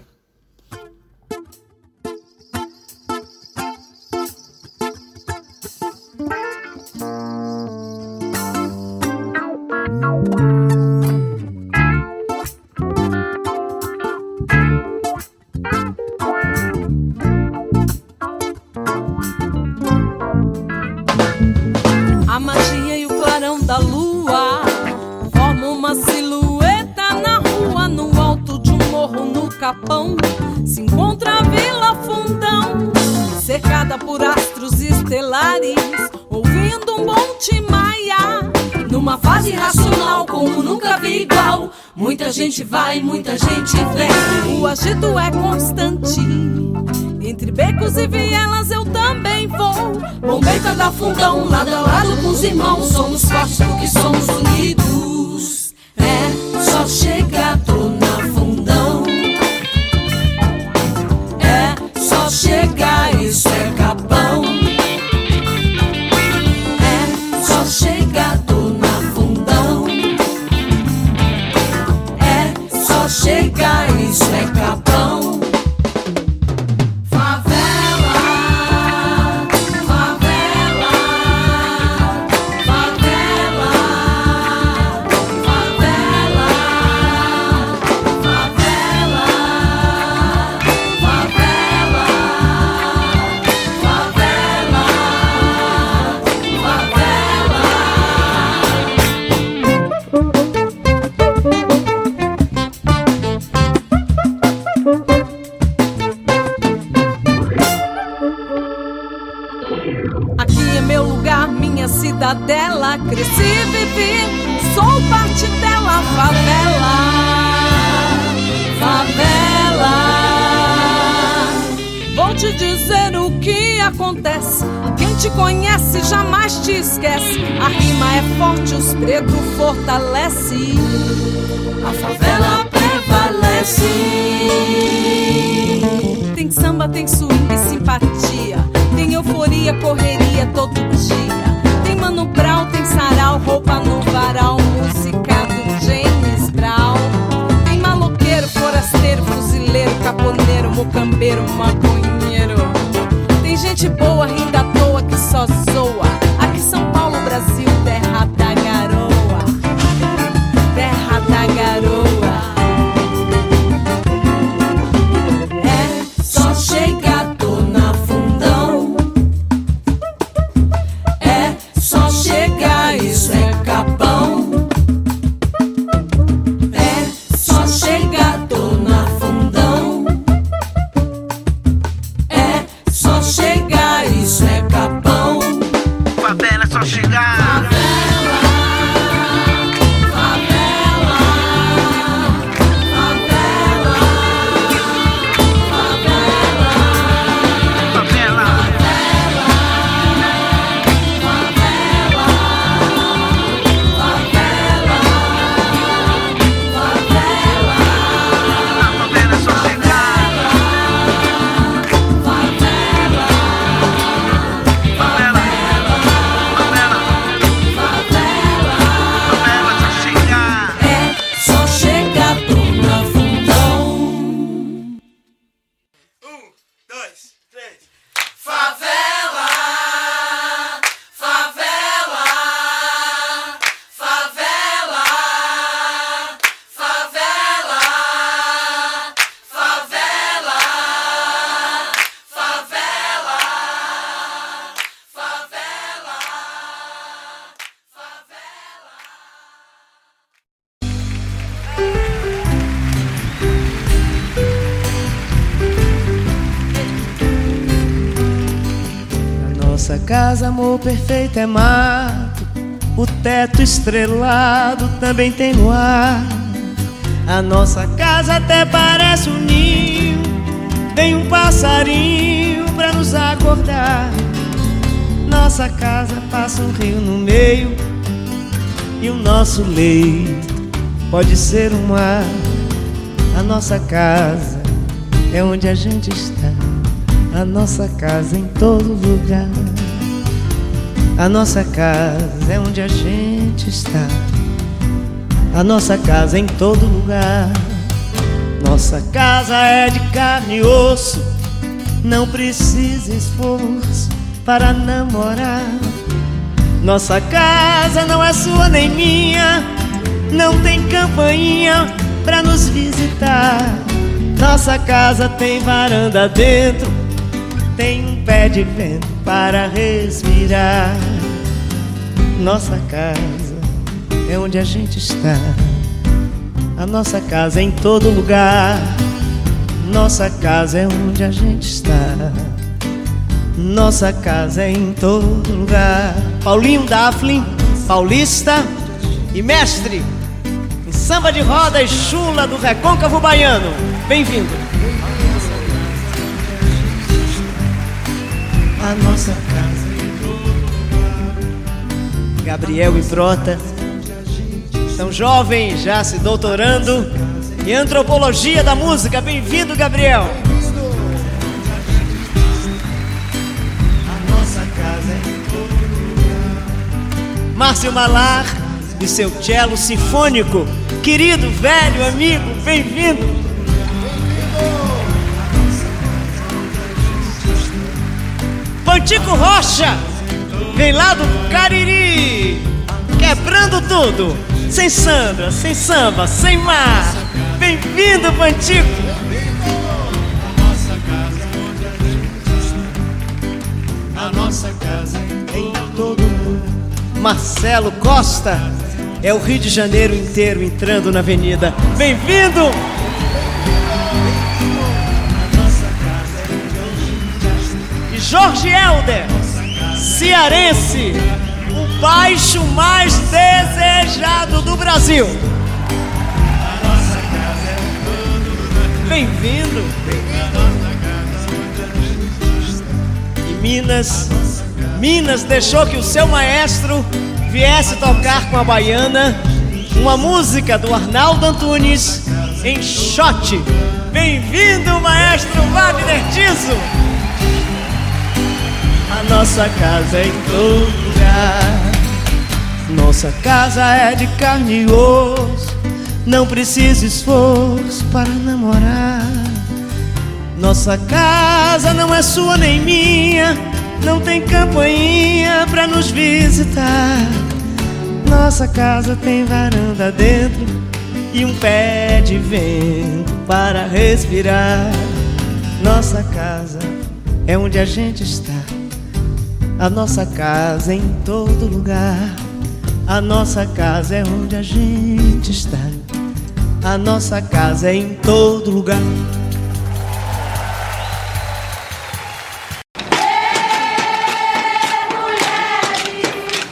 Numa fase racional como nunca vi igual. Muita gente vai, muita gente vem. O agito é constante. Entre becos e vielas eu também vou. Bombeta da fundão, lado a lado com os irmãos. Somos fortes porque somos unidos. É só chegar, tô na fundão. É só chegar, isso é capão. Perfeito, é mato. O teto estrelado também tem no ar. A nossa casa até parece um ninho. Vem um passarinho pra nos acordar. Nossa casa passa um rio no meio. E o nosso leito pode ser um mar. A nossa casa é onde a gente está. A nossa casa em todo lugar. A nossa casa é onde a gente está. A nossa casa em todo lugar. Nossa casa é de carne e osso. Não precisa esforço para namorar. Nossa casa não é sua nem minha. Não tem campainha pra nos visitar. Nossa casa tem varanda dentro, tem um pé de vento para respirar. Nossa casa é onde a gente está. A nossa casa é em todo lugar. Nossa casa é onde a gente está. Nossa casa é em todo lugar. Paulinho Daflin, paulista e mestre em samba de roda e chula do recôncavo baiano. Bem-vindo. A nossa Gabriel e Frota são jovens já se doutorando em antropologia da música. Bem-vindo, Gabriel. Márcio Malar e seu cello sinfônico. Querido, velho, amigo, bem-vindo. Pantico Rocha, vem lá do Cariri, quebrando tudo, sem Sandra, sem samba, sem mar. Bem-vindo, Pantico. A nossa casa em todo mundo. Marcelo Costa é o Rio de Janeiro inteiro entrando na avenida. Bem-vindo! E Jorge Helder, cearense, baixo mais desejado do Brasil. Bem-vindo! E Minas, Minas deixou que o seu maestro viesse tocar com a baiana uma música do Arnaldo Antunes em shot. Bem-vindo, maestro Wagner Tiso! A nossa casa é em todo. Nossa casa é de carne e osso. Não precisa esforço para namorar. Nossa casa não é sua nem minha. Não tem campainha pra nos visitar. Nossa casa tem varanda dentro e um pé de vento para respirar. Nossa casa é onde a gente está. A nossa casa em todo lugar. A nossa casa é onde a gente está. A nossa casa é em todo lugar.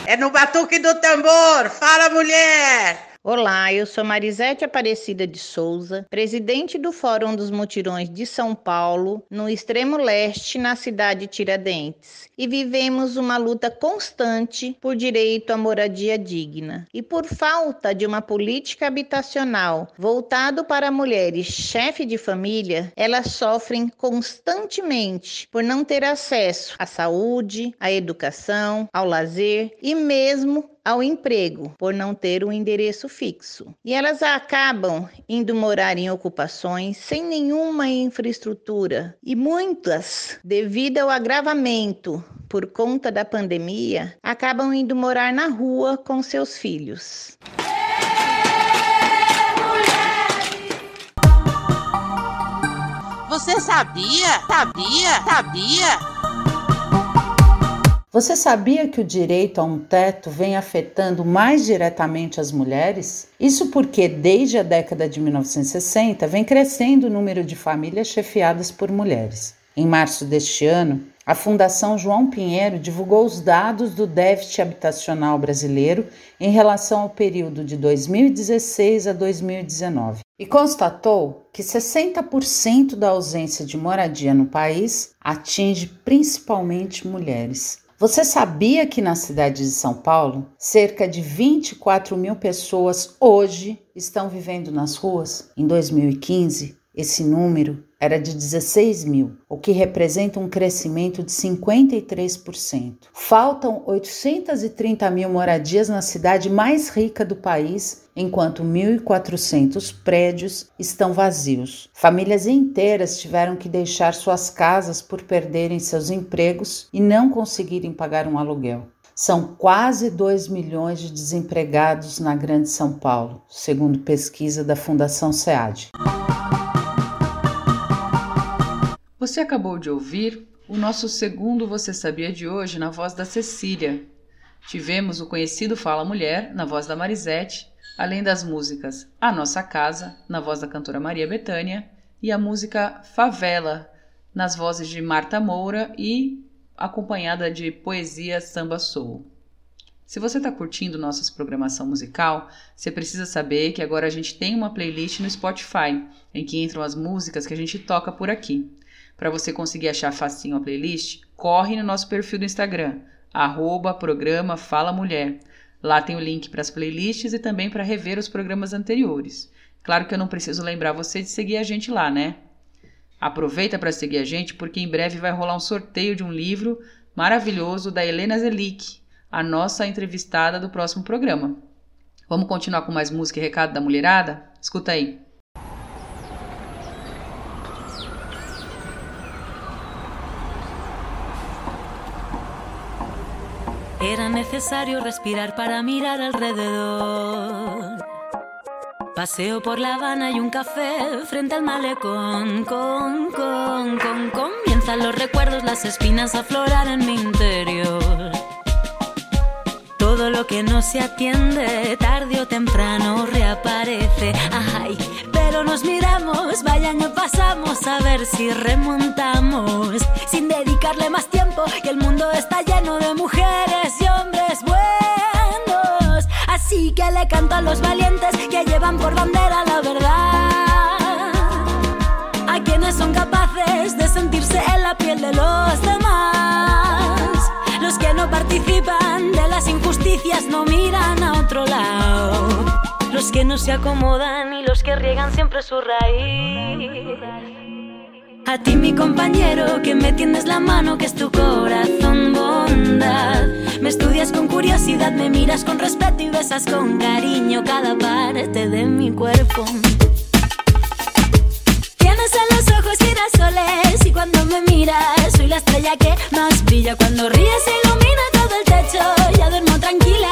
É no batuque do tambor. Fala, mulher! Olá, eu sou Marisete Aparecida de Souza, presidente do Fórum dos Mutirões de São Paulo, no extremo leste, na cidade de Tiradentes. E vivemos uma luta constante por direito à moradia digna. E por falta de uma política habitacional voltado para mulheres chefe de família, elas sofrem constantemente por não ter acesso à saúde, à educação, ao lazer e mesmo ao emprego por não ter um endereço fixo. E elas acabam indo morar em ocupações sem nenhuma infraestrutura e muitas, devido ao agravamento por conta da pandemia, acabam indo morar na rua com seus filhos. Você sabia? Sabia? Sabia? Você sabia que o direito a um teto vem afetando mais diretamente as mulheres? Isso porque, desde a década de 1960, vem crescendo o número de famílias chefiadas por mulheres. Em março deste ano, a Fundação João Pinheiro divulgou os dados do déficit habitacional brasileiro em relação ao período de 2016 a 2019 e constatou que 60% da ausência de moradia no país atinge principalmente mulheres. Você sabia que na cidade de São Paulo, cerca de 24 mil pessoas hoje estão vivendo nas ruas? Em 2015, Esse número era de 16 mil, o que representa um crescimento de 53%. Faltam 830 mil moradias na cidade mais rica do país, enquanto 1.400 prédios estão vazios. Famílias inteiras tiveram que deixar suas casas por perderem seus empregos e não conseguirem pagar um aluguel. São quase 2 milhões de desempregados na Grande São Paulo, segundo pesquisa da Fundação SEAD. Você acabou de ouvir o nosso segundo Você Sabia de hoje na voz da Cecília. Tivemos o conhecido Fala Mulher na voz da Marisete, além das músicas A Nossa Casa, na voz da cantora Maria Bethânia, e a música Favela, nas vozes de Marta Moura e acompanhada de poesia samba soul. Se você está curtindo nossa programação musical, você precisa saber que agora a gente tem uma playlist no Spotify, em que entram as músicas que a gente toca por aqui. Para você conseguir achar facinho a playlist, corre no nosso perfil do Instagram, arroba programa Fala Mulher. Lá tem o link para as playlists e também para rever os programas anteriores. Claro que eu não preciso lembrar você de seguir a gente lá, né? Aproveita para seguir a gente porque em breve vai rolar um sorteio de um livro maravilhoso da Helena Zelic, a nossa entrevistada do próximo programa. Vamos continuar com mais música e recado da mulherada? Escuta aí. Era necesario respirar para mirar alrededor. Paseo por La Habana y un café frente al malecón. Con, con, con, comienzan los recuerdos, las espinas a aflorar en mi interior. Todo lo que no se atiende, tarde o temprano reaparece. Ay, pero nos miramos, vaya año pasamos a ver si remontamos. Sin dedicarle más tiempo, que el mundo está lleno de mujeres y hombres buenos. Así que le canto a los valientes que llevan por bandera la verdad. A quienes son capaces de sentirse en la piel de los demás. Los que no participan de las injusticias no miran a otro lado. Los que no se acomodan y los que riegan siempre su raíz. A ti mi compañero que me tiendes la mano que es tu corazón bondad. Me estudias con curiosidad, me miras con respeto y besas con cariño cada parte de mi cuerpo. Tienes en los ojos girasoles y cuando me miras soy la estrella que más brilla. Cuando ríes ilumina todo el techo, ya duermo tranquila,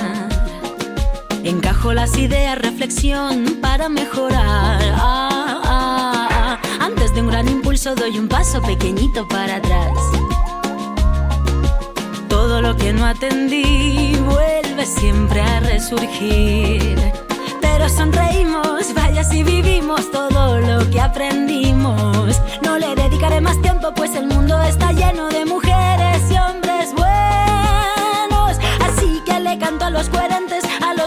Encajo las ideas, reflexión para mejorar. Ah, ah, ah. Antes de un gran impulso doy un paso pequeñito para atrás. Todo lo que no atendí vuelve siempre a resurgir. Pero sonreímos, vaya si vivimos todo lo que aprendimos. No le dedicaré más tiempo, pues el mundo está lleno de mujeres y hombres buenos. Así que le canto a los a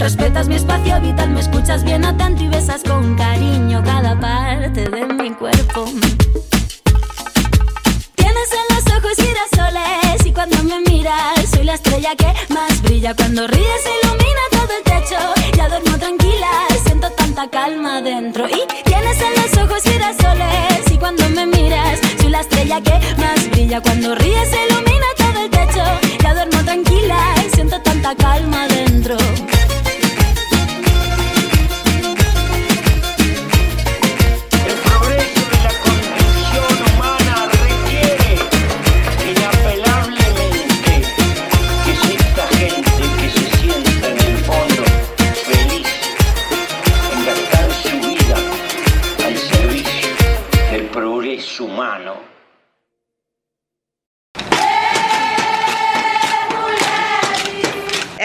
Respetas mi espacio vital, me escuchas bien atento y besas con cariño cada parte de mi cuerpo. Tienes en los ojos girasoles y cuando me miras soy la estrella que más brilla. Cuando ríes ilumina todo el techo, ya duermo tranquila, siento tanta calma dentro. Y tienes en los ojos girasoles y cuando me miras soy la estrella que más brilla. Cuando ríes ilumina todo el techo, ya duermo tranquila, siento tanta calma dentro.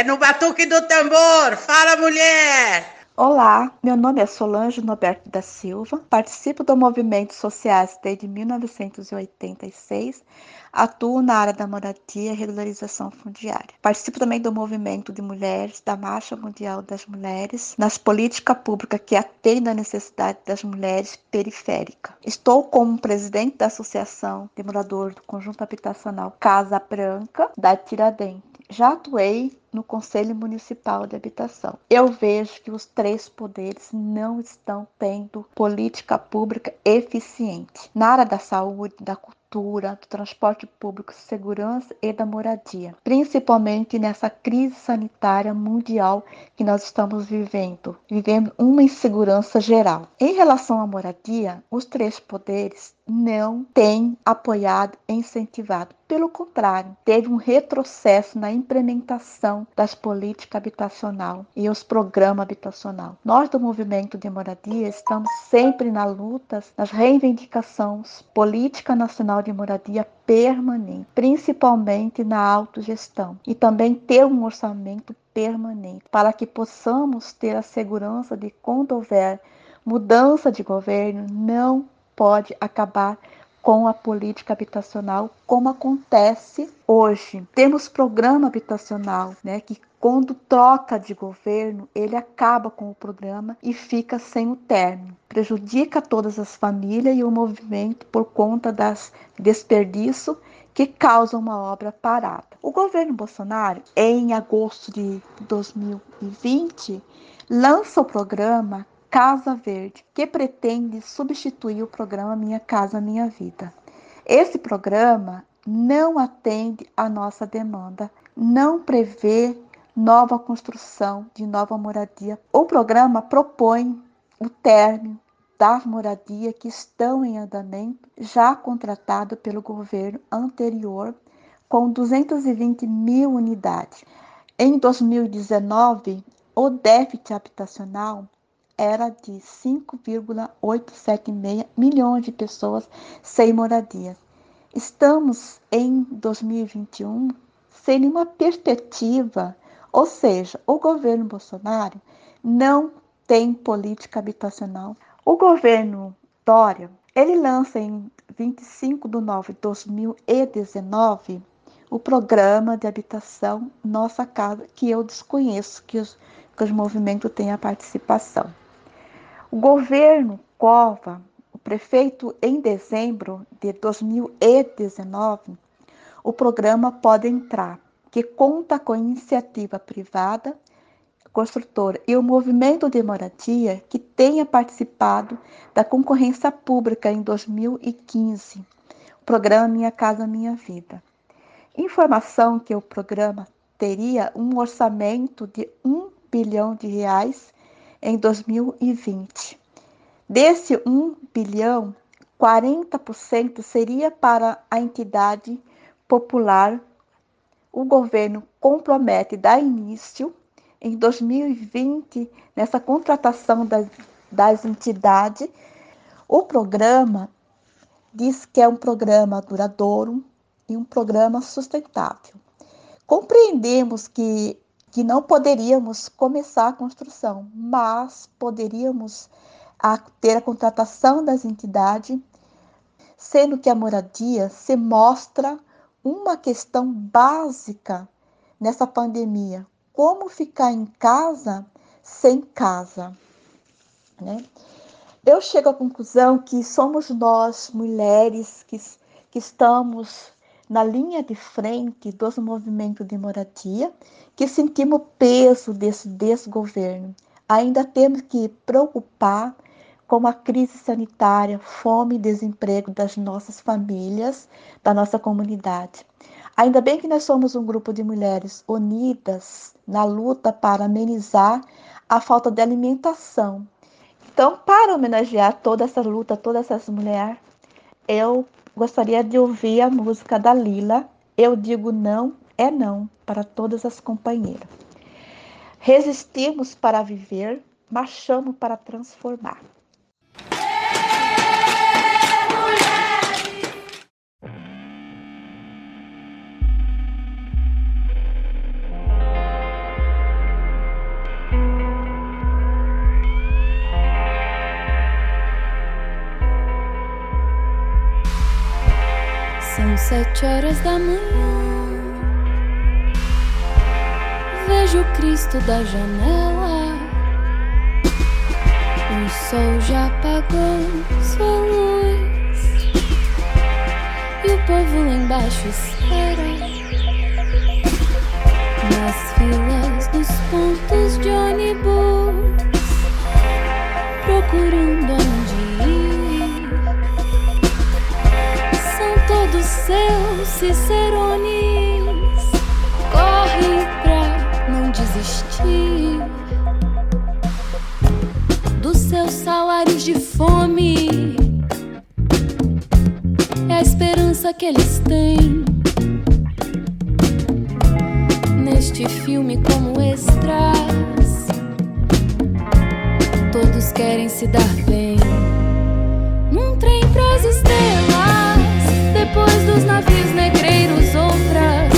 No batuque do tambor. Fala, mulher! Olá, meu nome é Solange Norberto da Silva, participo do movimento sociais desde 1986, atuo na área da moradia e regularização fundiária. Participo também do movimento de mulheres, da Marcha Mundial das Mulheres, nas políticas públicas que atendem à necessidade das mulheres periféricas. Estou como presidente da Associação de Moradores do Conjunto Habitacional Casa Branca, da Tiradentes. Já atuei no Conselho Municipal de Habitação. Eu vejo que os três poderes não estão tendo política pública eficiente na área da saúde, da cultura, do transporte público, segurança e da moradia, principalmente nessa crise sanitária mundial que nós estamos vivendo, vivendo uma insegurança geral. Em relação à moradia, os três poderes não têm apoiado e incentivado. Pelo contrário, teve um retrocesso na implementação das políticas habitacional e os programas habitacional. Nós do movimento de moradia estamos sempre na luta, nas reivindicações política nacional de moradia permanente, principalmente na autogestão e também ter um orçamento permanente para que possamos ter a segurança de quando houver mudança de governo não pode acabar com a política habitacional, como acontece hoje. Temos programa habitacional, né, que quando troca de governo, ele acaba com o programa e fica sem o término. Prejudica todas as famílias e o movimento por conta das desperdício que causa uma obra parada. O governo Bolsonaro, em agosto de 2020, lança o programa Casa Verde, que pretende substituir o programa Minha Casa Minha Vida. Esse programa não atende à nossa demanda, não prevê nova construção de nova moradia. O programa propõe o término das moradias que estão em andamento, já contratado pelo governo anterior, com 220 mil unidades. Em 2019, o déficit habitacional era de 5,876 milhões de pessoas sem moradia. Estamos em 2021 sem nenhuma perspectiva, ou seja, o governo Bolsonaro não tem política habitacional. O governo Dória, ele lança em 25 de nove de 2019 o programa de habitação Nossa Casa, que eu desconheço, que os, que os movimentos têm a participação. O governo Cova, o prefeito, em dezembro de 2019, o programa Pode Entrar, que conta com iniciativa privada, construtora e o movimento de moradia que tenha participado da concorrência pública em 2015, o programa Minha Casa Minha Vida. Informação que o programa teria um orçamento de 1 bilhão de reais em 2020. Desse 1 bilhão, 40% seria para a entidade popular. O governo compromete dar início em 2020 nessa contratação das, das entidades. O programa diz que é um programa duradouro e um programa sustentável. Compreendemos que que não poderíamos começar a construção, mas poderíamos a, ter a contratação das entidades, sendo que a moradia se mostra uma questão básica nessa pandemia. Como ficar em casa sem casa? Né? Eu chego à conclusão que somos nós, mulheres, que, que estamos na linha de frente dos movimentos de moradia, que sentimos o peso desse desgoverno. Ainda temos que preocupar com a crise sanitária, fome e desemprego das nossas famílias, da nossa comunidade. Ainda bem que nós somos um grupo de mulheres unidas na luta para amenizar a falta de alimentação. Então, para homenagear toda essa luta, todas essas mulheres, eu gostaria de ouvir a música da Lila, Eu Digo Não é Não, para todas as companheiras. Resistimos para viver, marchamos para transformar. Sete horas da manhã, vejo Cristo da janela. O sol já apagou sua luz e o povo lá embaixo espera. Nas filas dos pontos de ônibus, procurando onde seus cicerones. Corre pra não desistir dos seus salários de fome. É a esperança que eles têm neste filme como extras. Todos querem se dar bem. Num trem pras estrelas, depois dos navios negreiros, outras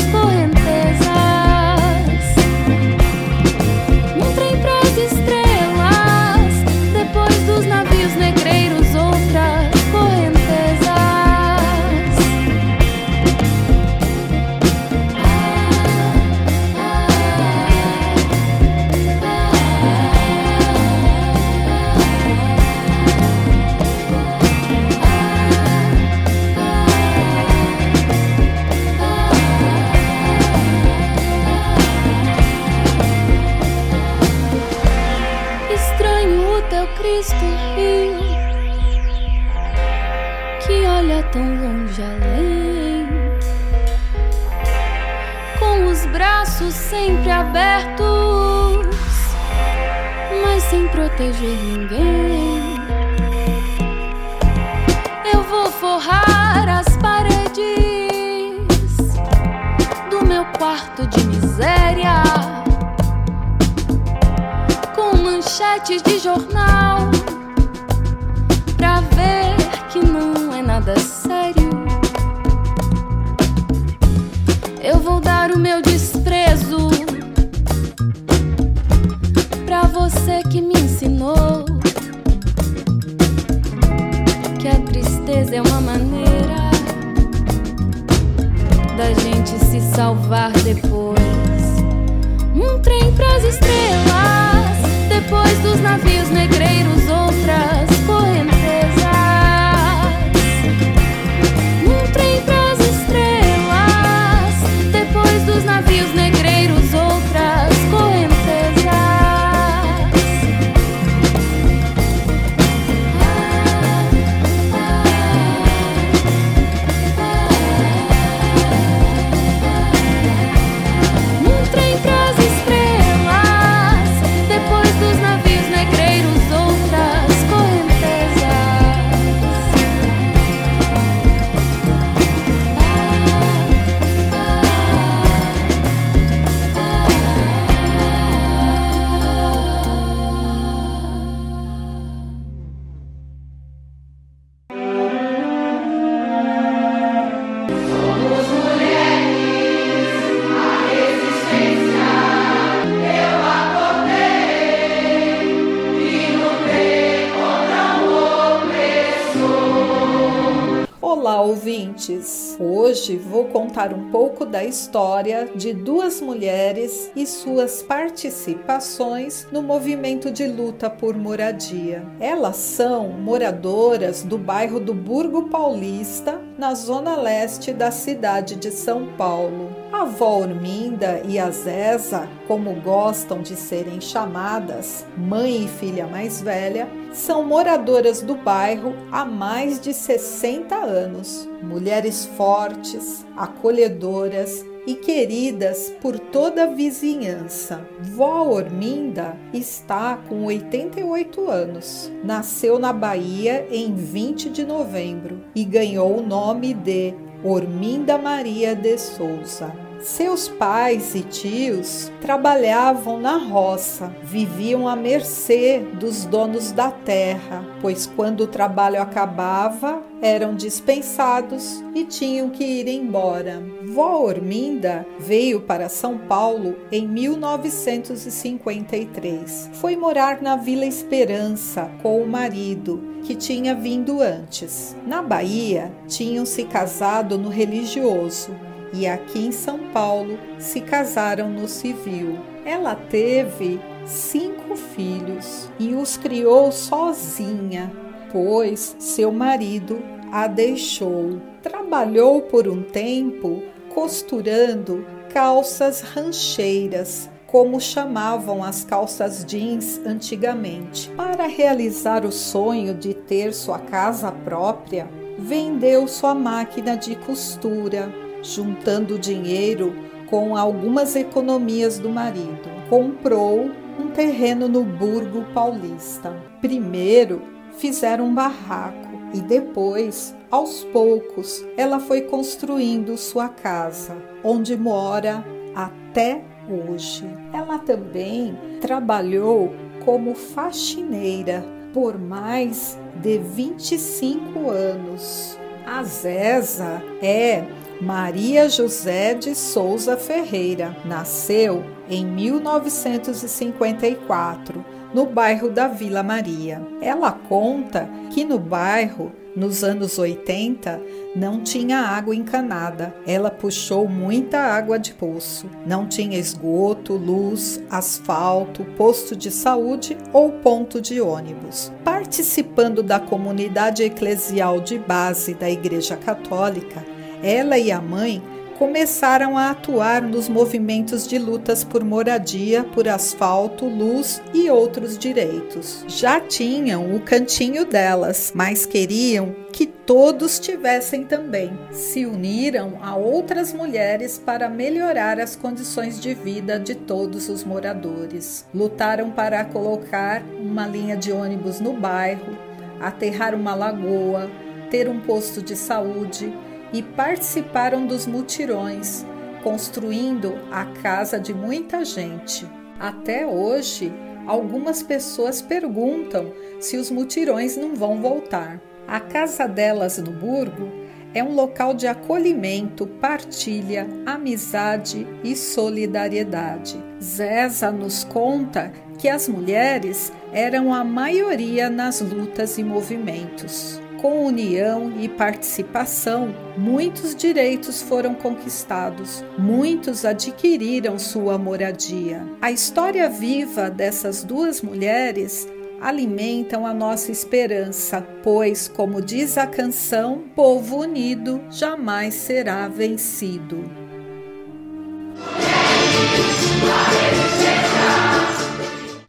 da história de duas mulheres e suas participações no movimento de luta por moradia. Elas são moradoras do bairro do Burgo Paulista, na zona leste da cidade de São Paulo. A avó Orminda e a Zeza, como gostam de serem chamadas, mãe e filha mais velha, são moradoras do bairro há mais de 60 anos. Mulheres fortes, acolhedoras e queridas por toda a vizinhança. Vó Orminda está com 88 anos. Nasceu na Bahia em 20 de novembro e ganhou o nome de Orminda Maria de Souza. Seus pais e tios trabalhavam na roça, viviam à mercê dos donos da terra, pois quando o trabalho acabava, eram dispensados e tinham que ir embora. Vó Orminda veio para São Paulo em 1953. Foi morar na Vila Esperança com o marido, que tinha vindo antes. Na Bahia, tinham se casado no religioso e aqui em São Paulo se casaram no civil. Ela teve cinco filhos e os criou sozinha, pois seu marido a deixou. Trabalhou por um tempo costurando calças rancheiras, como chamavam as calças jeans antigamente. Para realizar o sonho de ter sua casa própria, vendeu sua máquina de costura, juntando dinheiro com algumas economias do marido. Comprou um terreno no Burgo Paulista. Primeiro fizeram um barraco e depois, aos poucos, ela foi construindo sua casa, onde mora até hoje. Ela também trabalhou como faxineira por mais de 25 anos. A Zeza é Maria José de Souza Ferreira. Nasceu em 1954, no bairro da Vila Maria. Ela conta que no bairro, nos anos 80, não tinha água encanada. Ela puxou muita água de poço. Não tinha esgoto, luz, asfalto, posto de saúde ou ponto de ônibus. Participando da comunidade eclesial de base da Igreja Católica, ela e a mãe começaram a atuar nos movimentos de lutas por moradia, por asfalto, luz e outros direitos. Já tinham o cantinho delas, mas queriam que todos tivessem também. Se uniram a outras mulheres para melhorar as condições de vida de todos os moradores. Lutaram para colocar uma linha de ônibus no bairro, aterrar uma lagoa, ter um posto de saúde e participaram dos mutirões, construindo a casa de muita gente. Até hoje, algumas pessoas perguntam se os mutirões não vão voltar. A casa delas no Burgo é um local de acolhimento, partilha, amizade e solidariedade. Zeza nos conta que as mulheres eram a maioria nas lutas e movimentos. Com união e participação, muitos direitos foram conquistados, muitos adquiriram sua moradia. A história viva dessas duas mulheres alimentam a nossa esperança, pois, como diz a canção, povo unido jamais será vencido.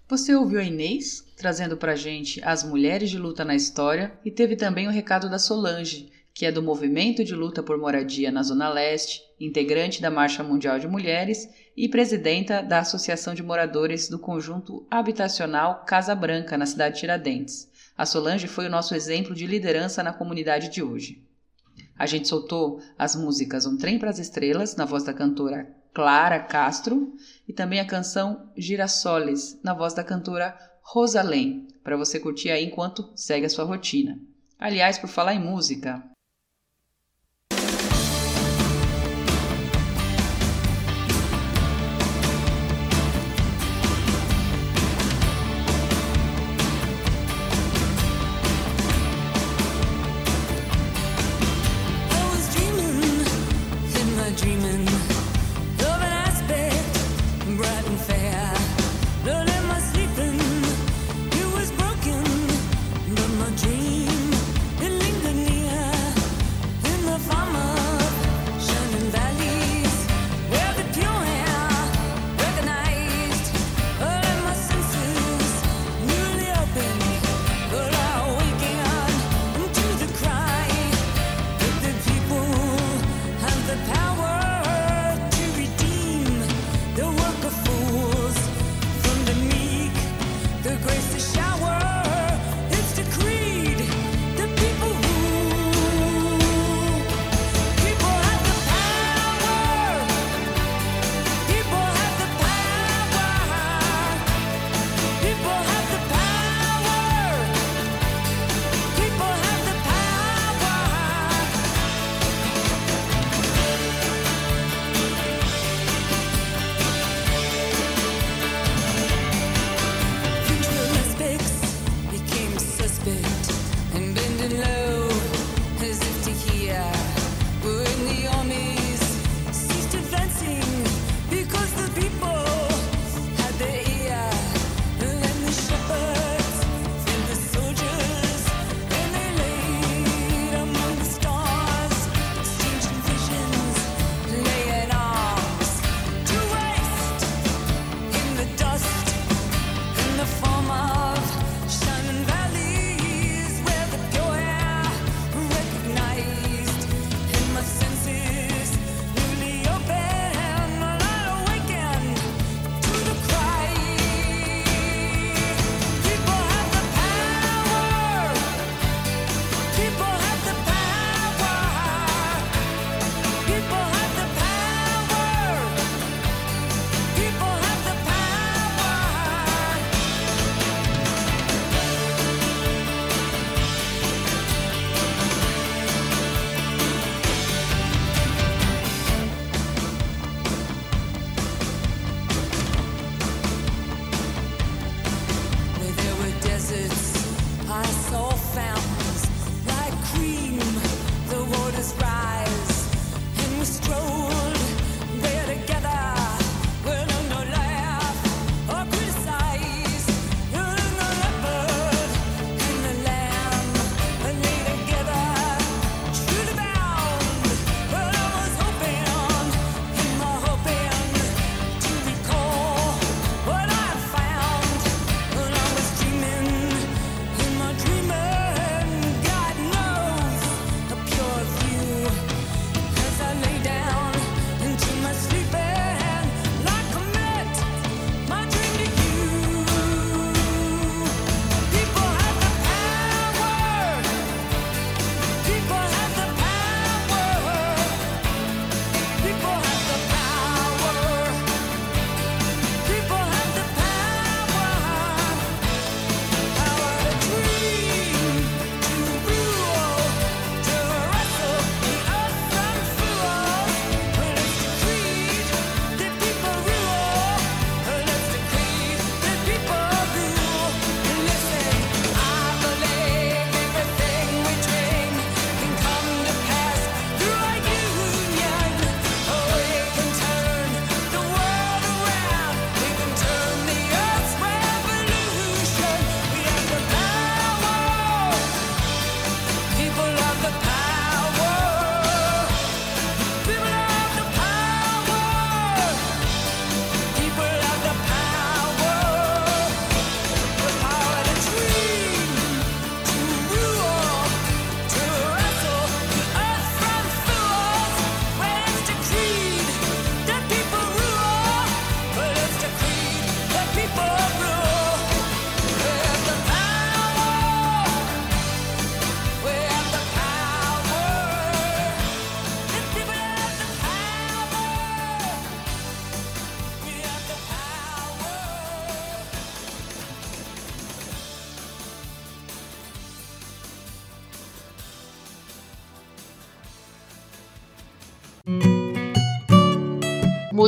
Você ouviu a Inês trazendo pra gente as mulheres de luta na história e teve também o recado da Solange, que é do Movimento de Luta por Moradia na Zona Leste, integrante da Marcha Mundial de Mulheres e presidenta da Associação de Moradores do Conjunto Habitacional Casa Branca, na cidade de Tiradentes. A Solange foi o nosso exemplo de liderança na comunidade de hoje. A gente soltou as músicas Um Trem para as Estrelas, na voz da cantora Clara Castro, e também a canção Girassoles, na voz da cantora Rosalém, para você curtir aí enquanto segue a sua rotina. Aliás, por falar em música,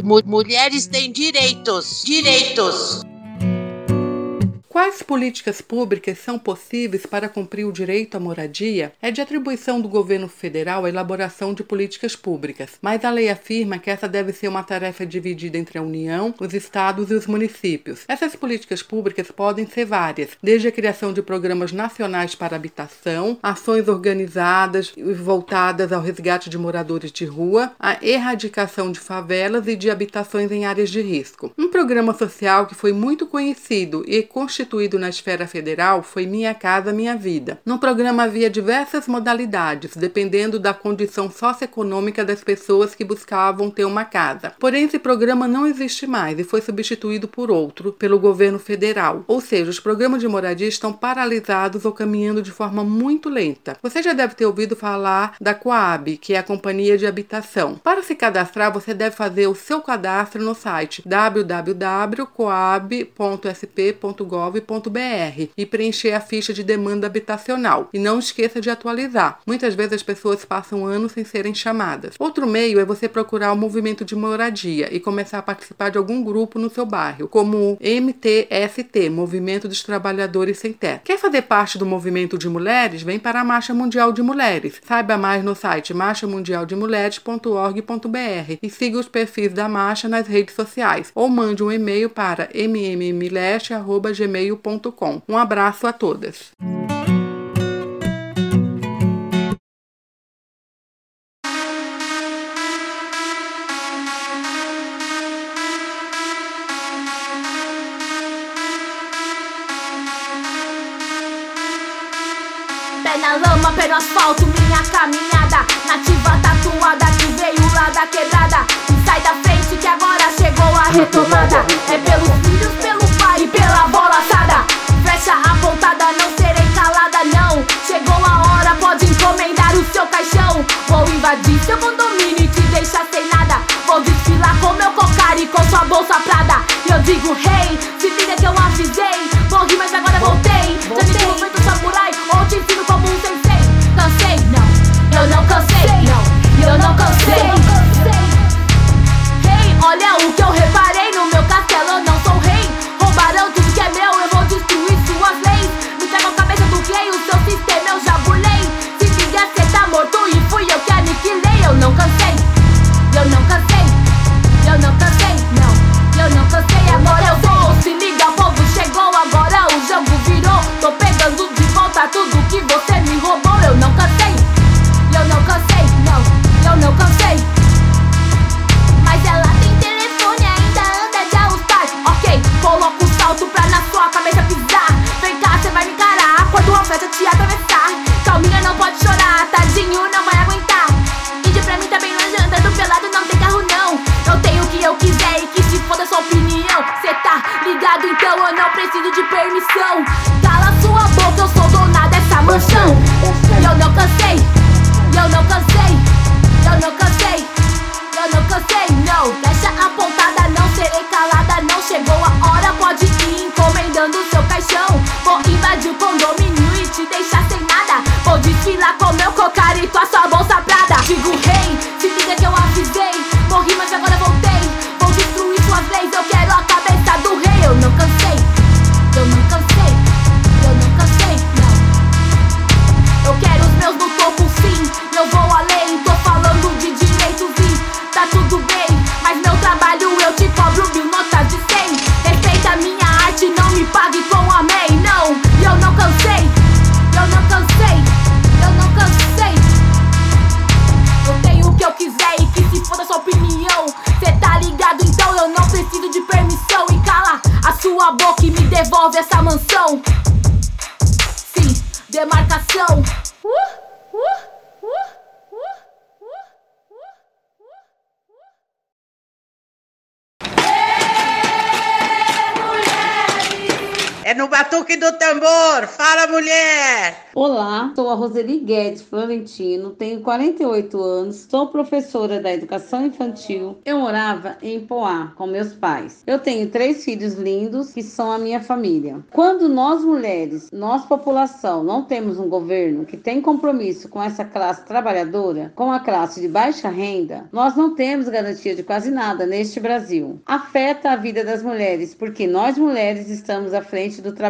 mulheres têm direitos. Direitos. Políticas públicas são possíveis para cumprir o direito à moradia? É de atribuição do governo federal a elaboração de políticas públicas, mas a lei afirma que essa deve ser uma tarefa dividida entre a União, os estados e os municípios. Essas políticas públicas podem ser várias, desde a criação de programas nacionais para habitação, ações organizadas e voltadas ao resgate de moradores de rua, a erradicação de favelas e de habitações em áreas de risco. Um programa social que foi muito conhecido e constituído na esfera federal foi Minha Casa Minha Vida. No programa havia diversas modalidades, dependendo da condição socioeconômica das pessoas que buscavam ter uma casa. Porém, esse programa não existe mais e foi substituído por outro, pelo governo federal. Ou seja, os programas de moradia estão paralisados ou caminhando de forma muito lenta. Você já deve ter ouvido falar da Coab, que é a companhia de habitação. Para se cadastrar, você deve fazer o seu cadastro no site www.coab.sp.gov.br e preencher a ficha de demanda habitacional. E não esqueça de atualizar. Muitas vezes as pessoas passam anos sem serem chamadas. Outro meio é você procurar o movimento de moradia e começar a participar de algum grupo no seu bairro, como o MTST, Movimento dos Trabalhadores Sem Teto. Quer fazer parte do movimento de mulheres? Vem para a Marcha Mundial de Mulheres. Saiba mais no site marchamundialdemulheres.org.br e siga os perfis da marcha nas redes sociais ou mande um e-mail para Um abraço a todas. Pé na lama, pé no asfalto, minha caminhada. Nativa tatuada que veio lá da quebrada. Sai da frente que agora chegou a retomada. É pelos filhos, pelo seu condomínio e te deixar sem nada. Vou desfilar com meu cocar e com sua bolsa prada. E eu digo, hey, se liga que eu avisei te atravessar. Calminha, não pode chorar, tadinho, não vai aguentar. Índio pra mim tá bem longe, andando pelado, não tem carro não. Eu tenho o que eu quiser e que se foda sua opinião. Cê tá ligado, então eu não preciso de permissão. Cala sua boca, eu sou dona dessa mansão. Eu não cansei, eu não cansei, eu não cansei desfilar com meu cocar e tua sua bolsa prada. Digo rei, se batuque do tambor. Fala, mulher! Olá, sou a Roseli Guedes Florentino, tenho 48 anos, sou professora da educação infantil. Eu morava em Poá com meus pais. Eu tenho três filhos lindos que são a minha família. Quando nós mulheres, nós população, não temos um governo que tem compromisso com essa classe trabalhadora, com a classe de baixa renda, nós não temos garantia de quase nada neste Brasil. Afeta a vida das mulheres, porque nós mulheres estamos à frente do trabalho,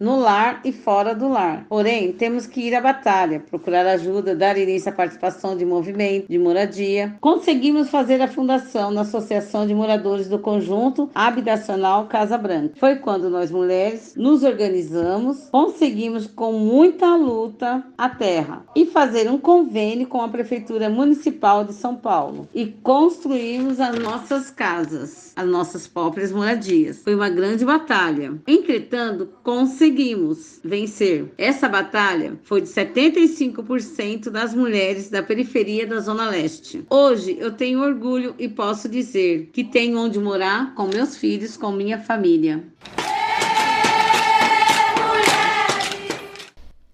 no lar e fora do lar. Porém, temos que ir à batalha, procurar ajuda, dar início à participação de movimento de moradia. Conseguimos fazer a fundação da Associação de Moradores do Conjunto Habitacional Casa Branca. Foi quando nós mulheres nos organizamos, conseguimos com muita luta a terra e fazer um convênio com a Prefeitura Municipal de São Paulo e construímos as nossas casas, as nossas próprias moradias. Foi uma grande batalha. Entretanto, conseguimos vencer. Essa batalha foi de 75% das mulheres da periferia da Zona Leste. Hoje eu tenho orgulho e posso dizer que tenho onde morar com meus filhos, com minha família.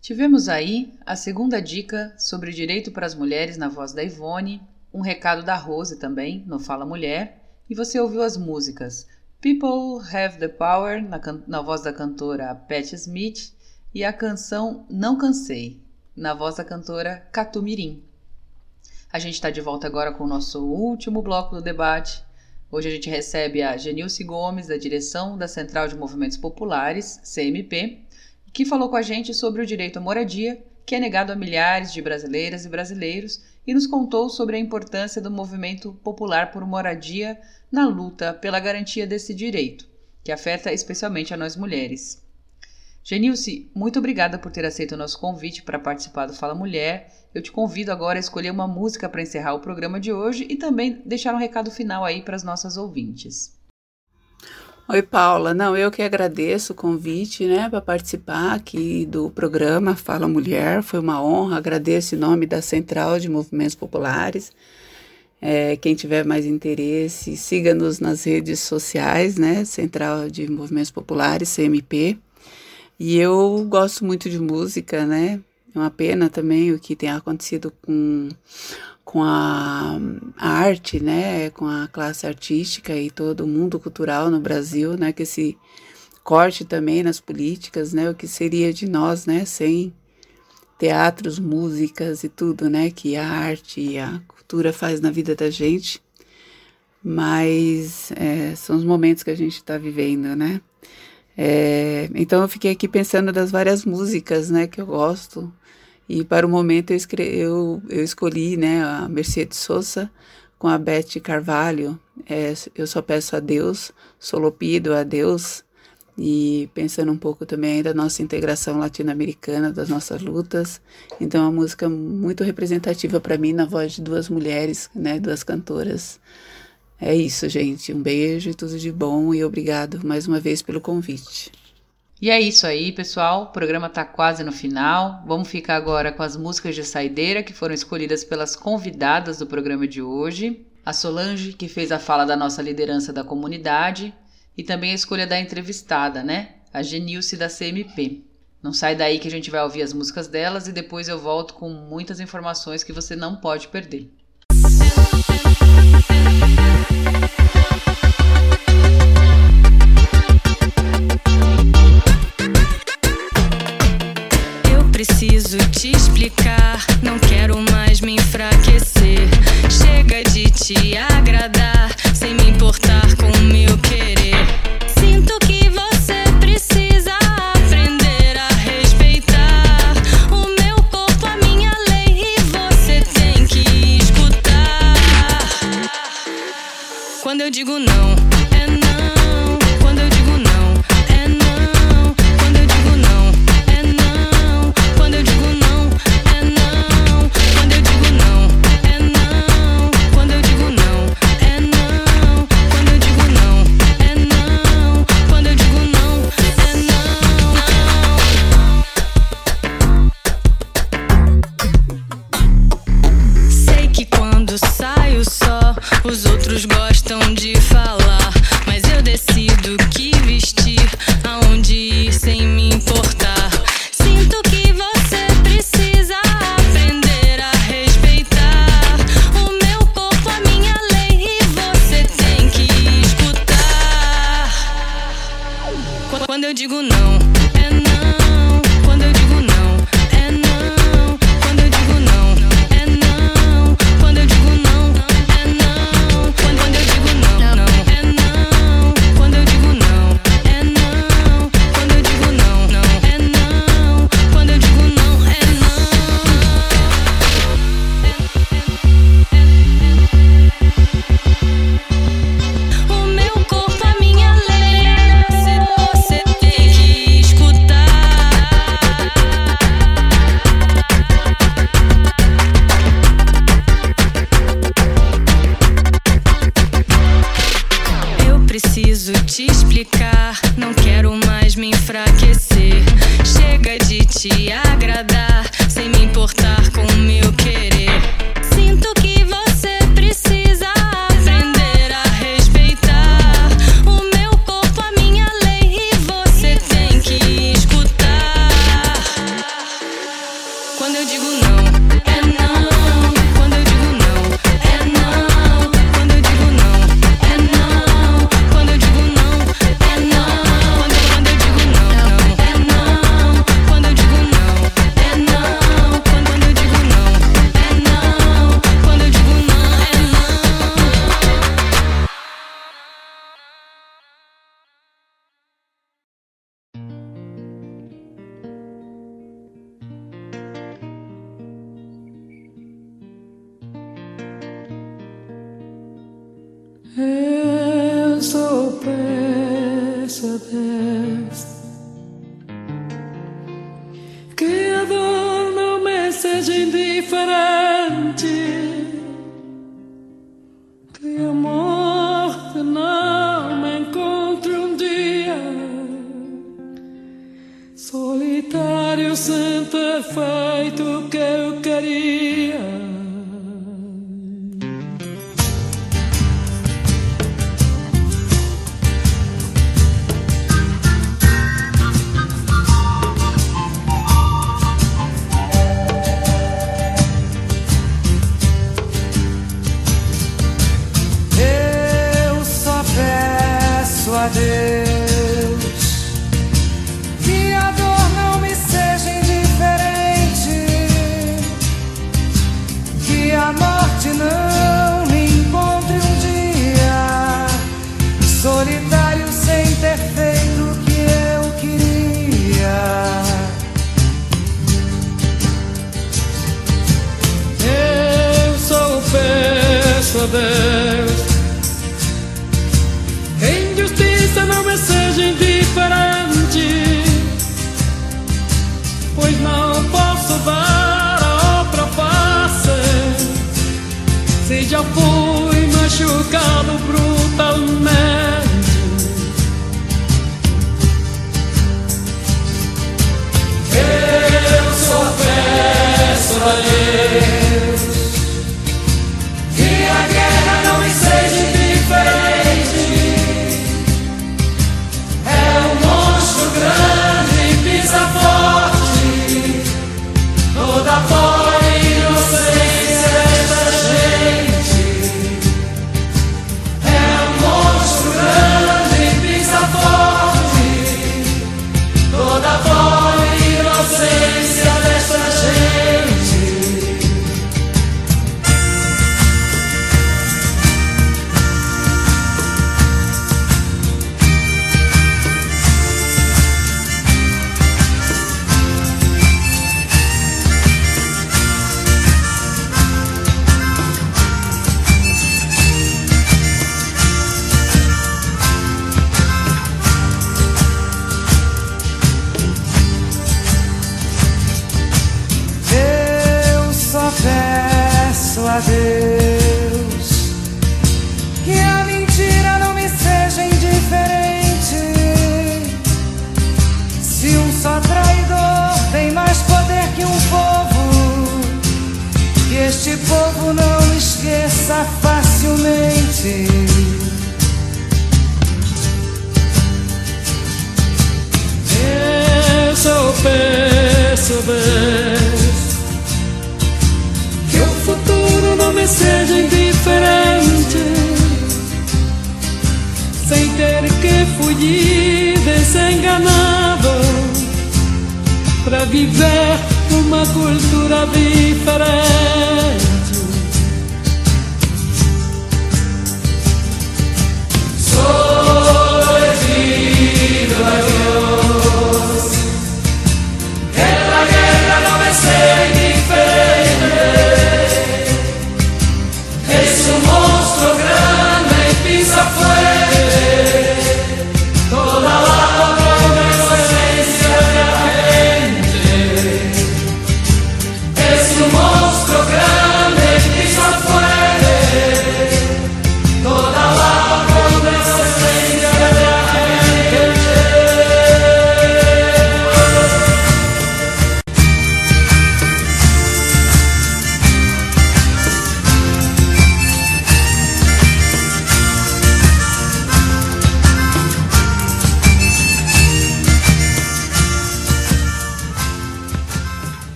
Tivemos aí a segunda dica sobre direito para as mulheres na voz da Ivone, um recado da Rose também, no Fala Mulher, e você ouviu as músicas People Have the Power, na, na voz da cantora Pat Smith, e a canção Não Cansei, na voz da cantora Catumirim. A gente está de volta agora com o nosso último bloco do debate. Hoje a gente recebe a Genilce Gomes, da direção da Central de Movimentos Populares, CMP, que falou com a gente sobre o direito à moradia, que é negado a milhares de brasileiras e brasileiros, e nos contou sobre a importância do movimento popular por moradia na luta pela garantia desse direito, que afeta especialmente a nós mulheres. Genilce, muito obrigada por ter aceito o nosso convite para participar do Fala Mulher. Eu te convido agora a escolher uma música para encerrar o programa de hoje e também deixar um recado final aí para as nossas ouvintes. Oi, Paula. Não, eu que agradeço o convite, né, para participar aqui do programa Fala Mulher. Foi uma honra. Agradeço em nome da Central de Movimentos Populares. É, quem tiver mais interesse, siga-nos nas redes sociais, né, Central de Movimentos Populares, CMP. E eu gosto muito de música, né? É uma pena também o que tem acontecido com com a, a, arte, né, com a classe artística e todo o mundo cultural no Brasil, né, que esse corte também nas políticas, né, o que seria de nós, né, sem teatros, músicas e tudo, né, que a arte e a cultura faz na vida da gente, mas é, são os momentos que a gente está vivendo, né. É, então eu fiquei aqui pensando das várias músicas, né, que eu gosto, e para o momento eu, escre eu, eu escolhi né, a Mercedes Sosa com a Beth Carvalho. É, eu só peço a Deus, solopido a Deus. E pensando um pouco também da nossa integração latino-americana, das nossas lutas. Então, é uma música muito representativa para mim, na voz de duas mulheres, né, duas cantoras. É isso, gente. Um beijo e tudo de bom. E obrigado mais uma vez pelo convite. E é isso aí, pessoal. O programa está quase no final. Vamos ficar agora com as músicas de saideira que foram escolhidas pelas convidadas do programa de hoje. A Solange, que fez a fala da nossa liderança da comunidade, e também a escolha da entrevistada, né? A Genilce da CMP. Não sai daí que a gente vai ouvir as músicas delas e depois eu volto com muitas informações que você não pode perder. Preciso te explicar. Não quero mais me enfraquecer. Chega de te agradar, sem me importar com o meu querer. Sinto que você precisa aprender a respeitar o meu corpo, a minha lei. E você tem que escutar. Quando eu digo não,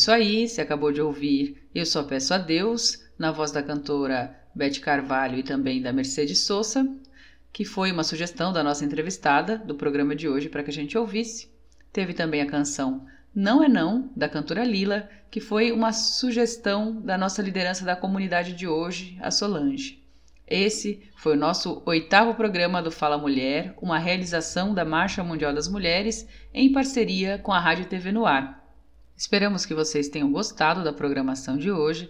isso aí, você acabou de ouvir Eu Só Peço a Deus, na voz da cantora Beth Carvalho e também da Mercedes Souza, que foi uma sugestão da nossa entrevistada do programa de hoje para que a gente ouvisse. Teve também a canção Não é Não, da cantora Lila, que foi uma sugestão da nossa liderança da comunidade de hoje, a Solange. Esse foi o nosso oitavo programa do Fala Mulher, uma realização da Marcha Mundial das Mulheres em parceria com a Rádio TV no Ar. Esperamos que vocês tenham gostado da programação de hoje.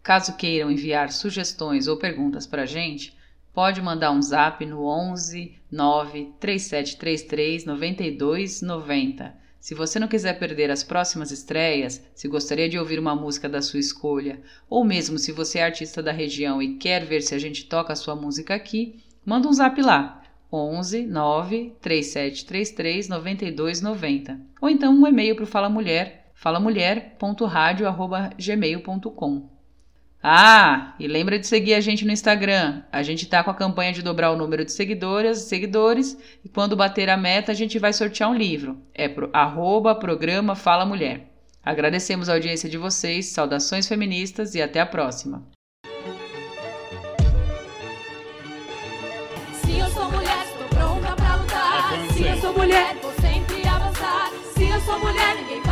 Caso queiram enviar sugestões ou perguntas para a gente, pode mandar um zap no 11 9 3733 9290. Se você não quiser perder as próximas estreias, se gostaria de ouvir uma música da sua escolha, ou mesmo se você é artista da região e quer ver se a gente toca a sua música aqui, manda um zap lá. 11 9 3733 9290. Ou então um e-mail para o Fala Mulher falamulher.radio@gmail.com. Ah, e lembra de seguir a gente no Instagram. A gente tá com a campanha de dobrar o número de seguidoras, seguidores, e quando bater a meta, a gente vai sortear um livro. É pro arroba programa Fala Mulher. Agradecemos a audiência de vocês, saudações feministas e até a próxima. Se eu sou mulher, estou pronta pra lutar. Se eu sou mulher, vou sempre avançar. Se eu sou mulher, ninguém vai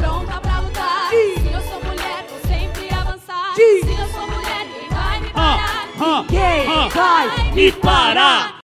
pronta pra lutar. Sim. Se eu sou mulher, vou sempre avançar. Sim. Se eu sou mulher, ninguém vai me parar. Ah, Ninguém ah, vai me parar.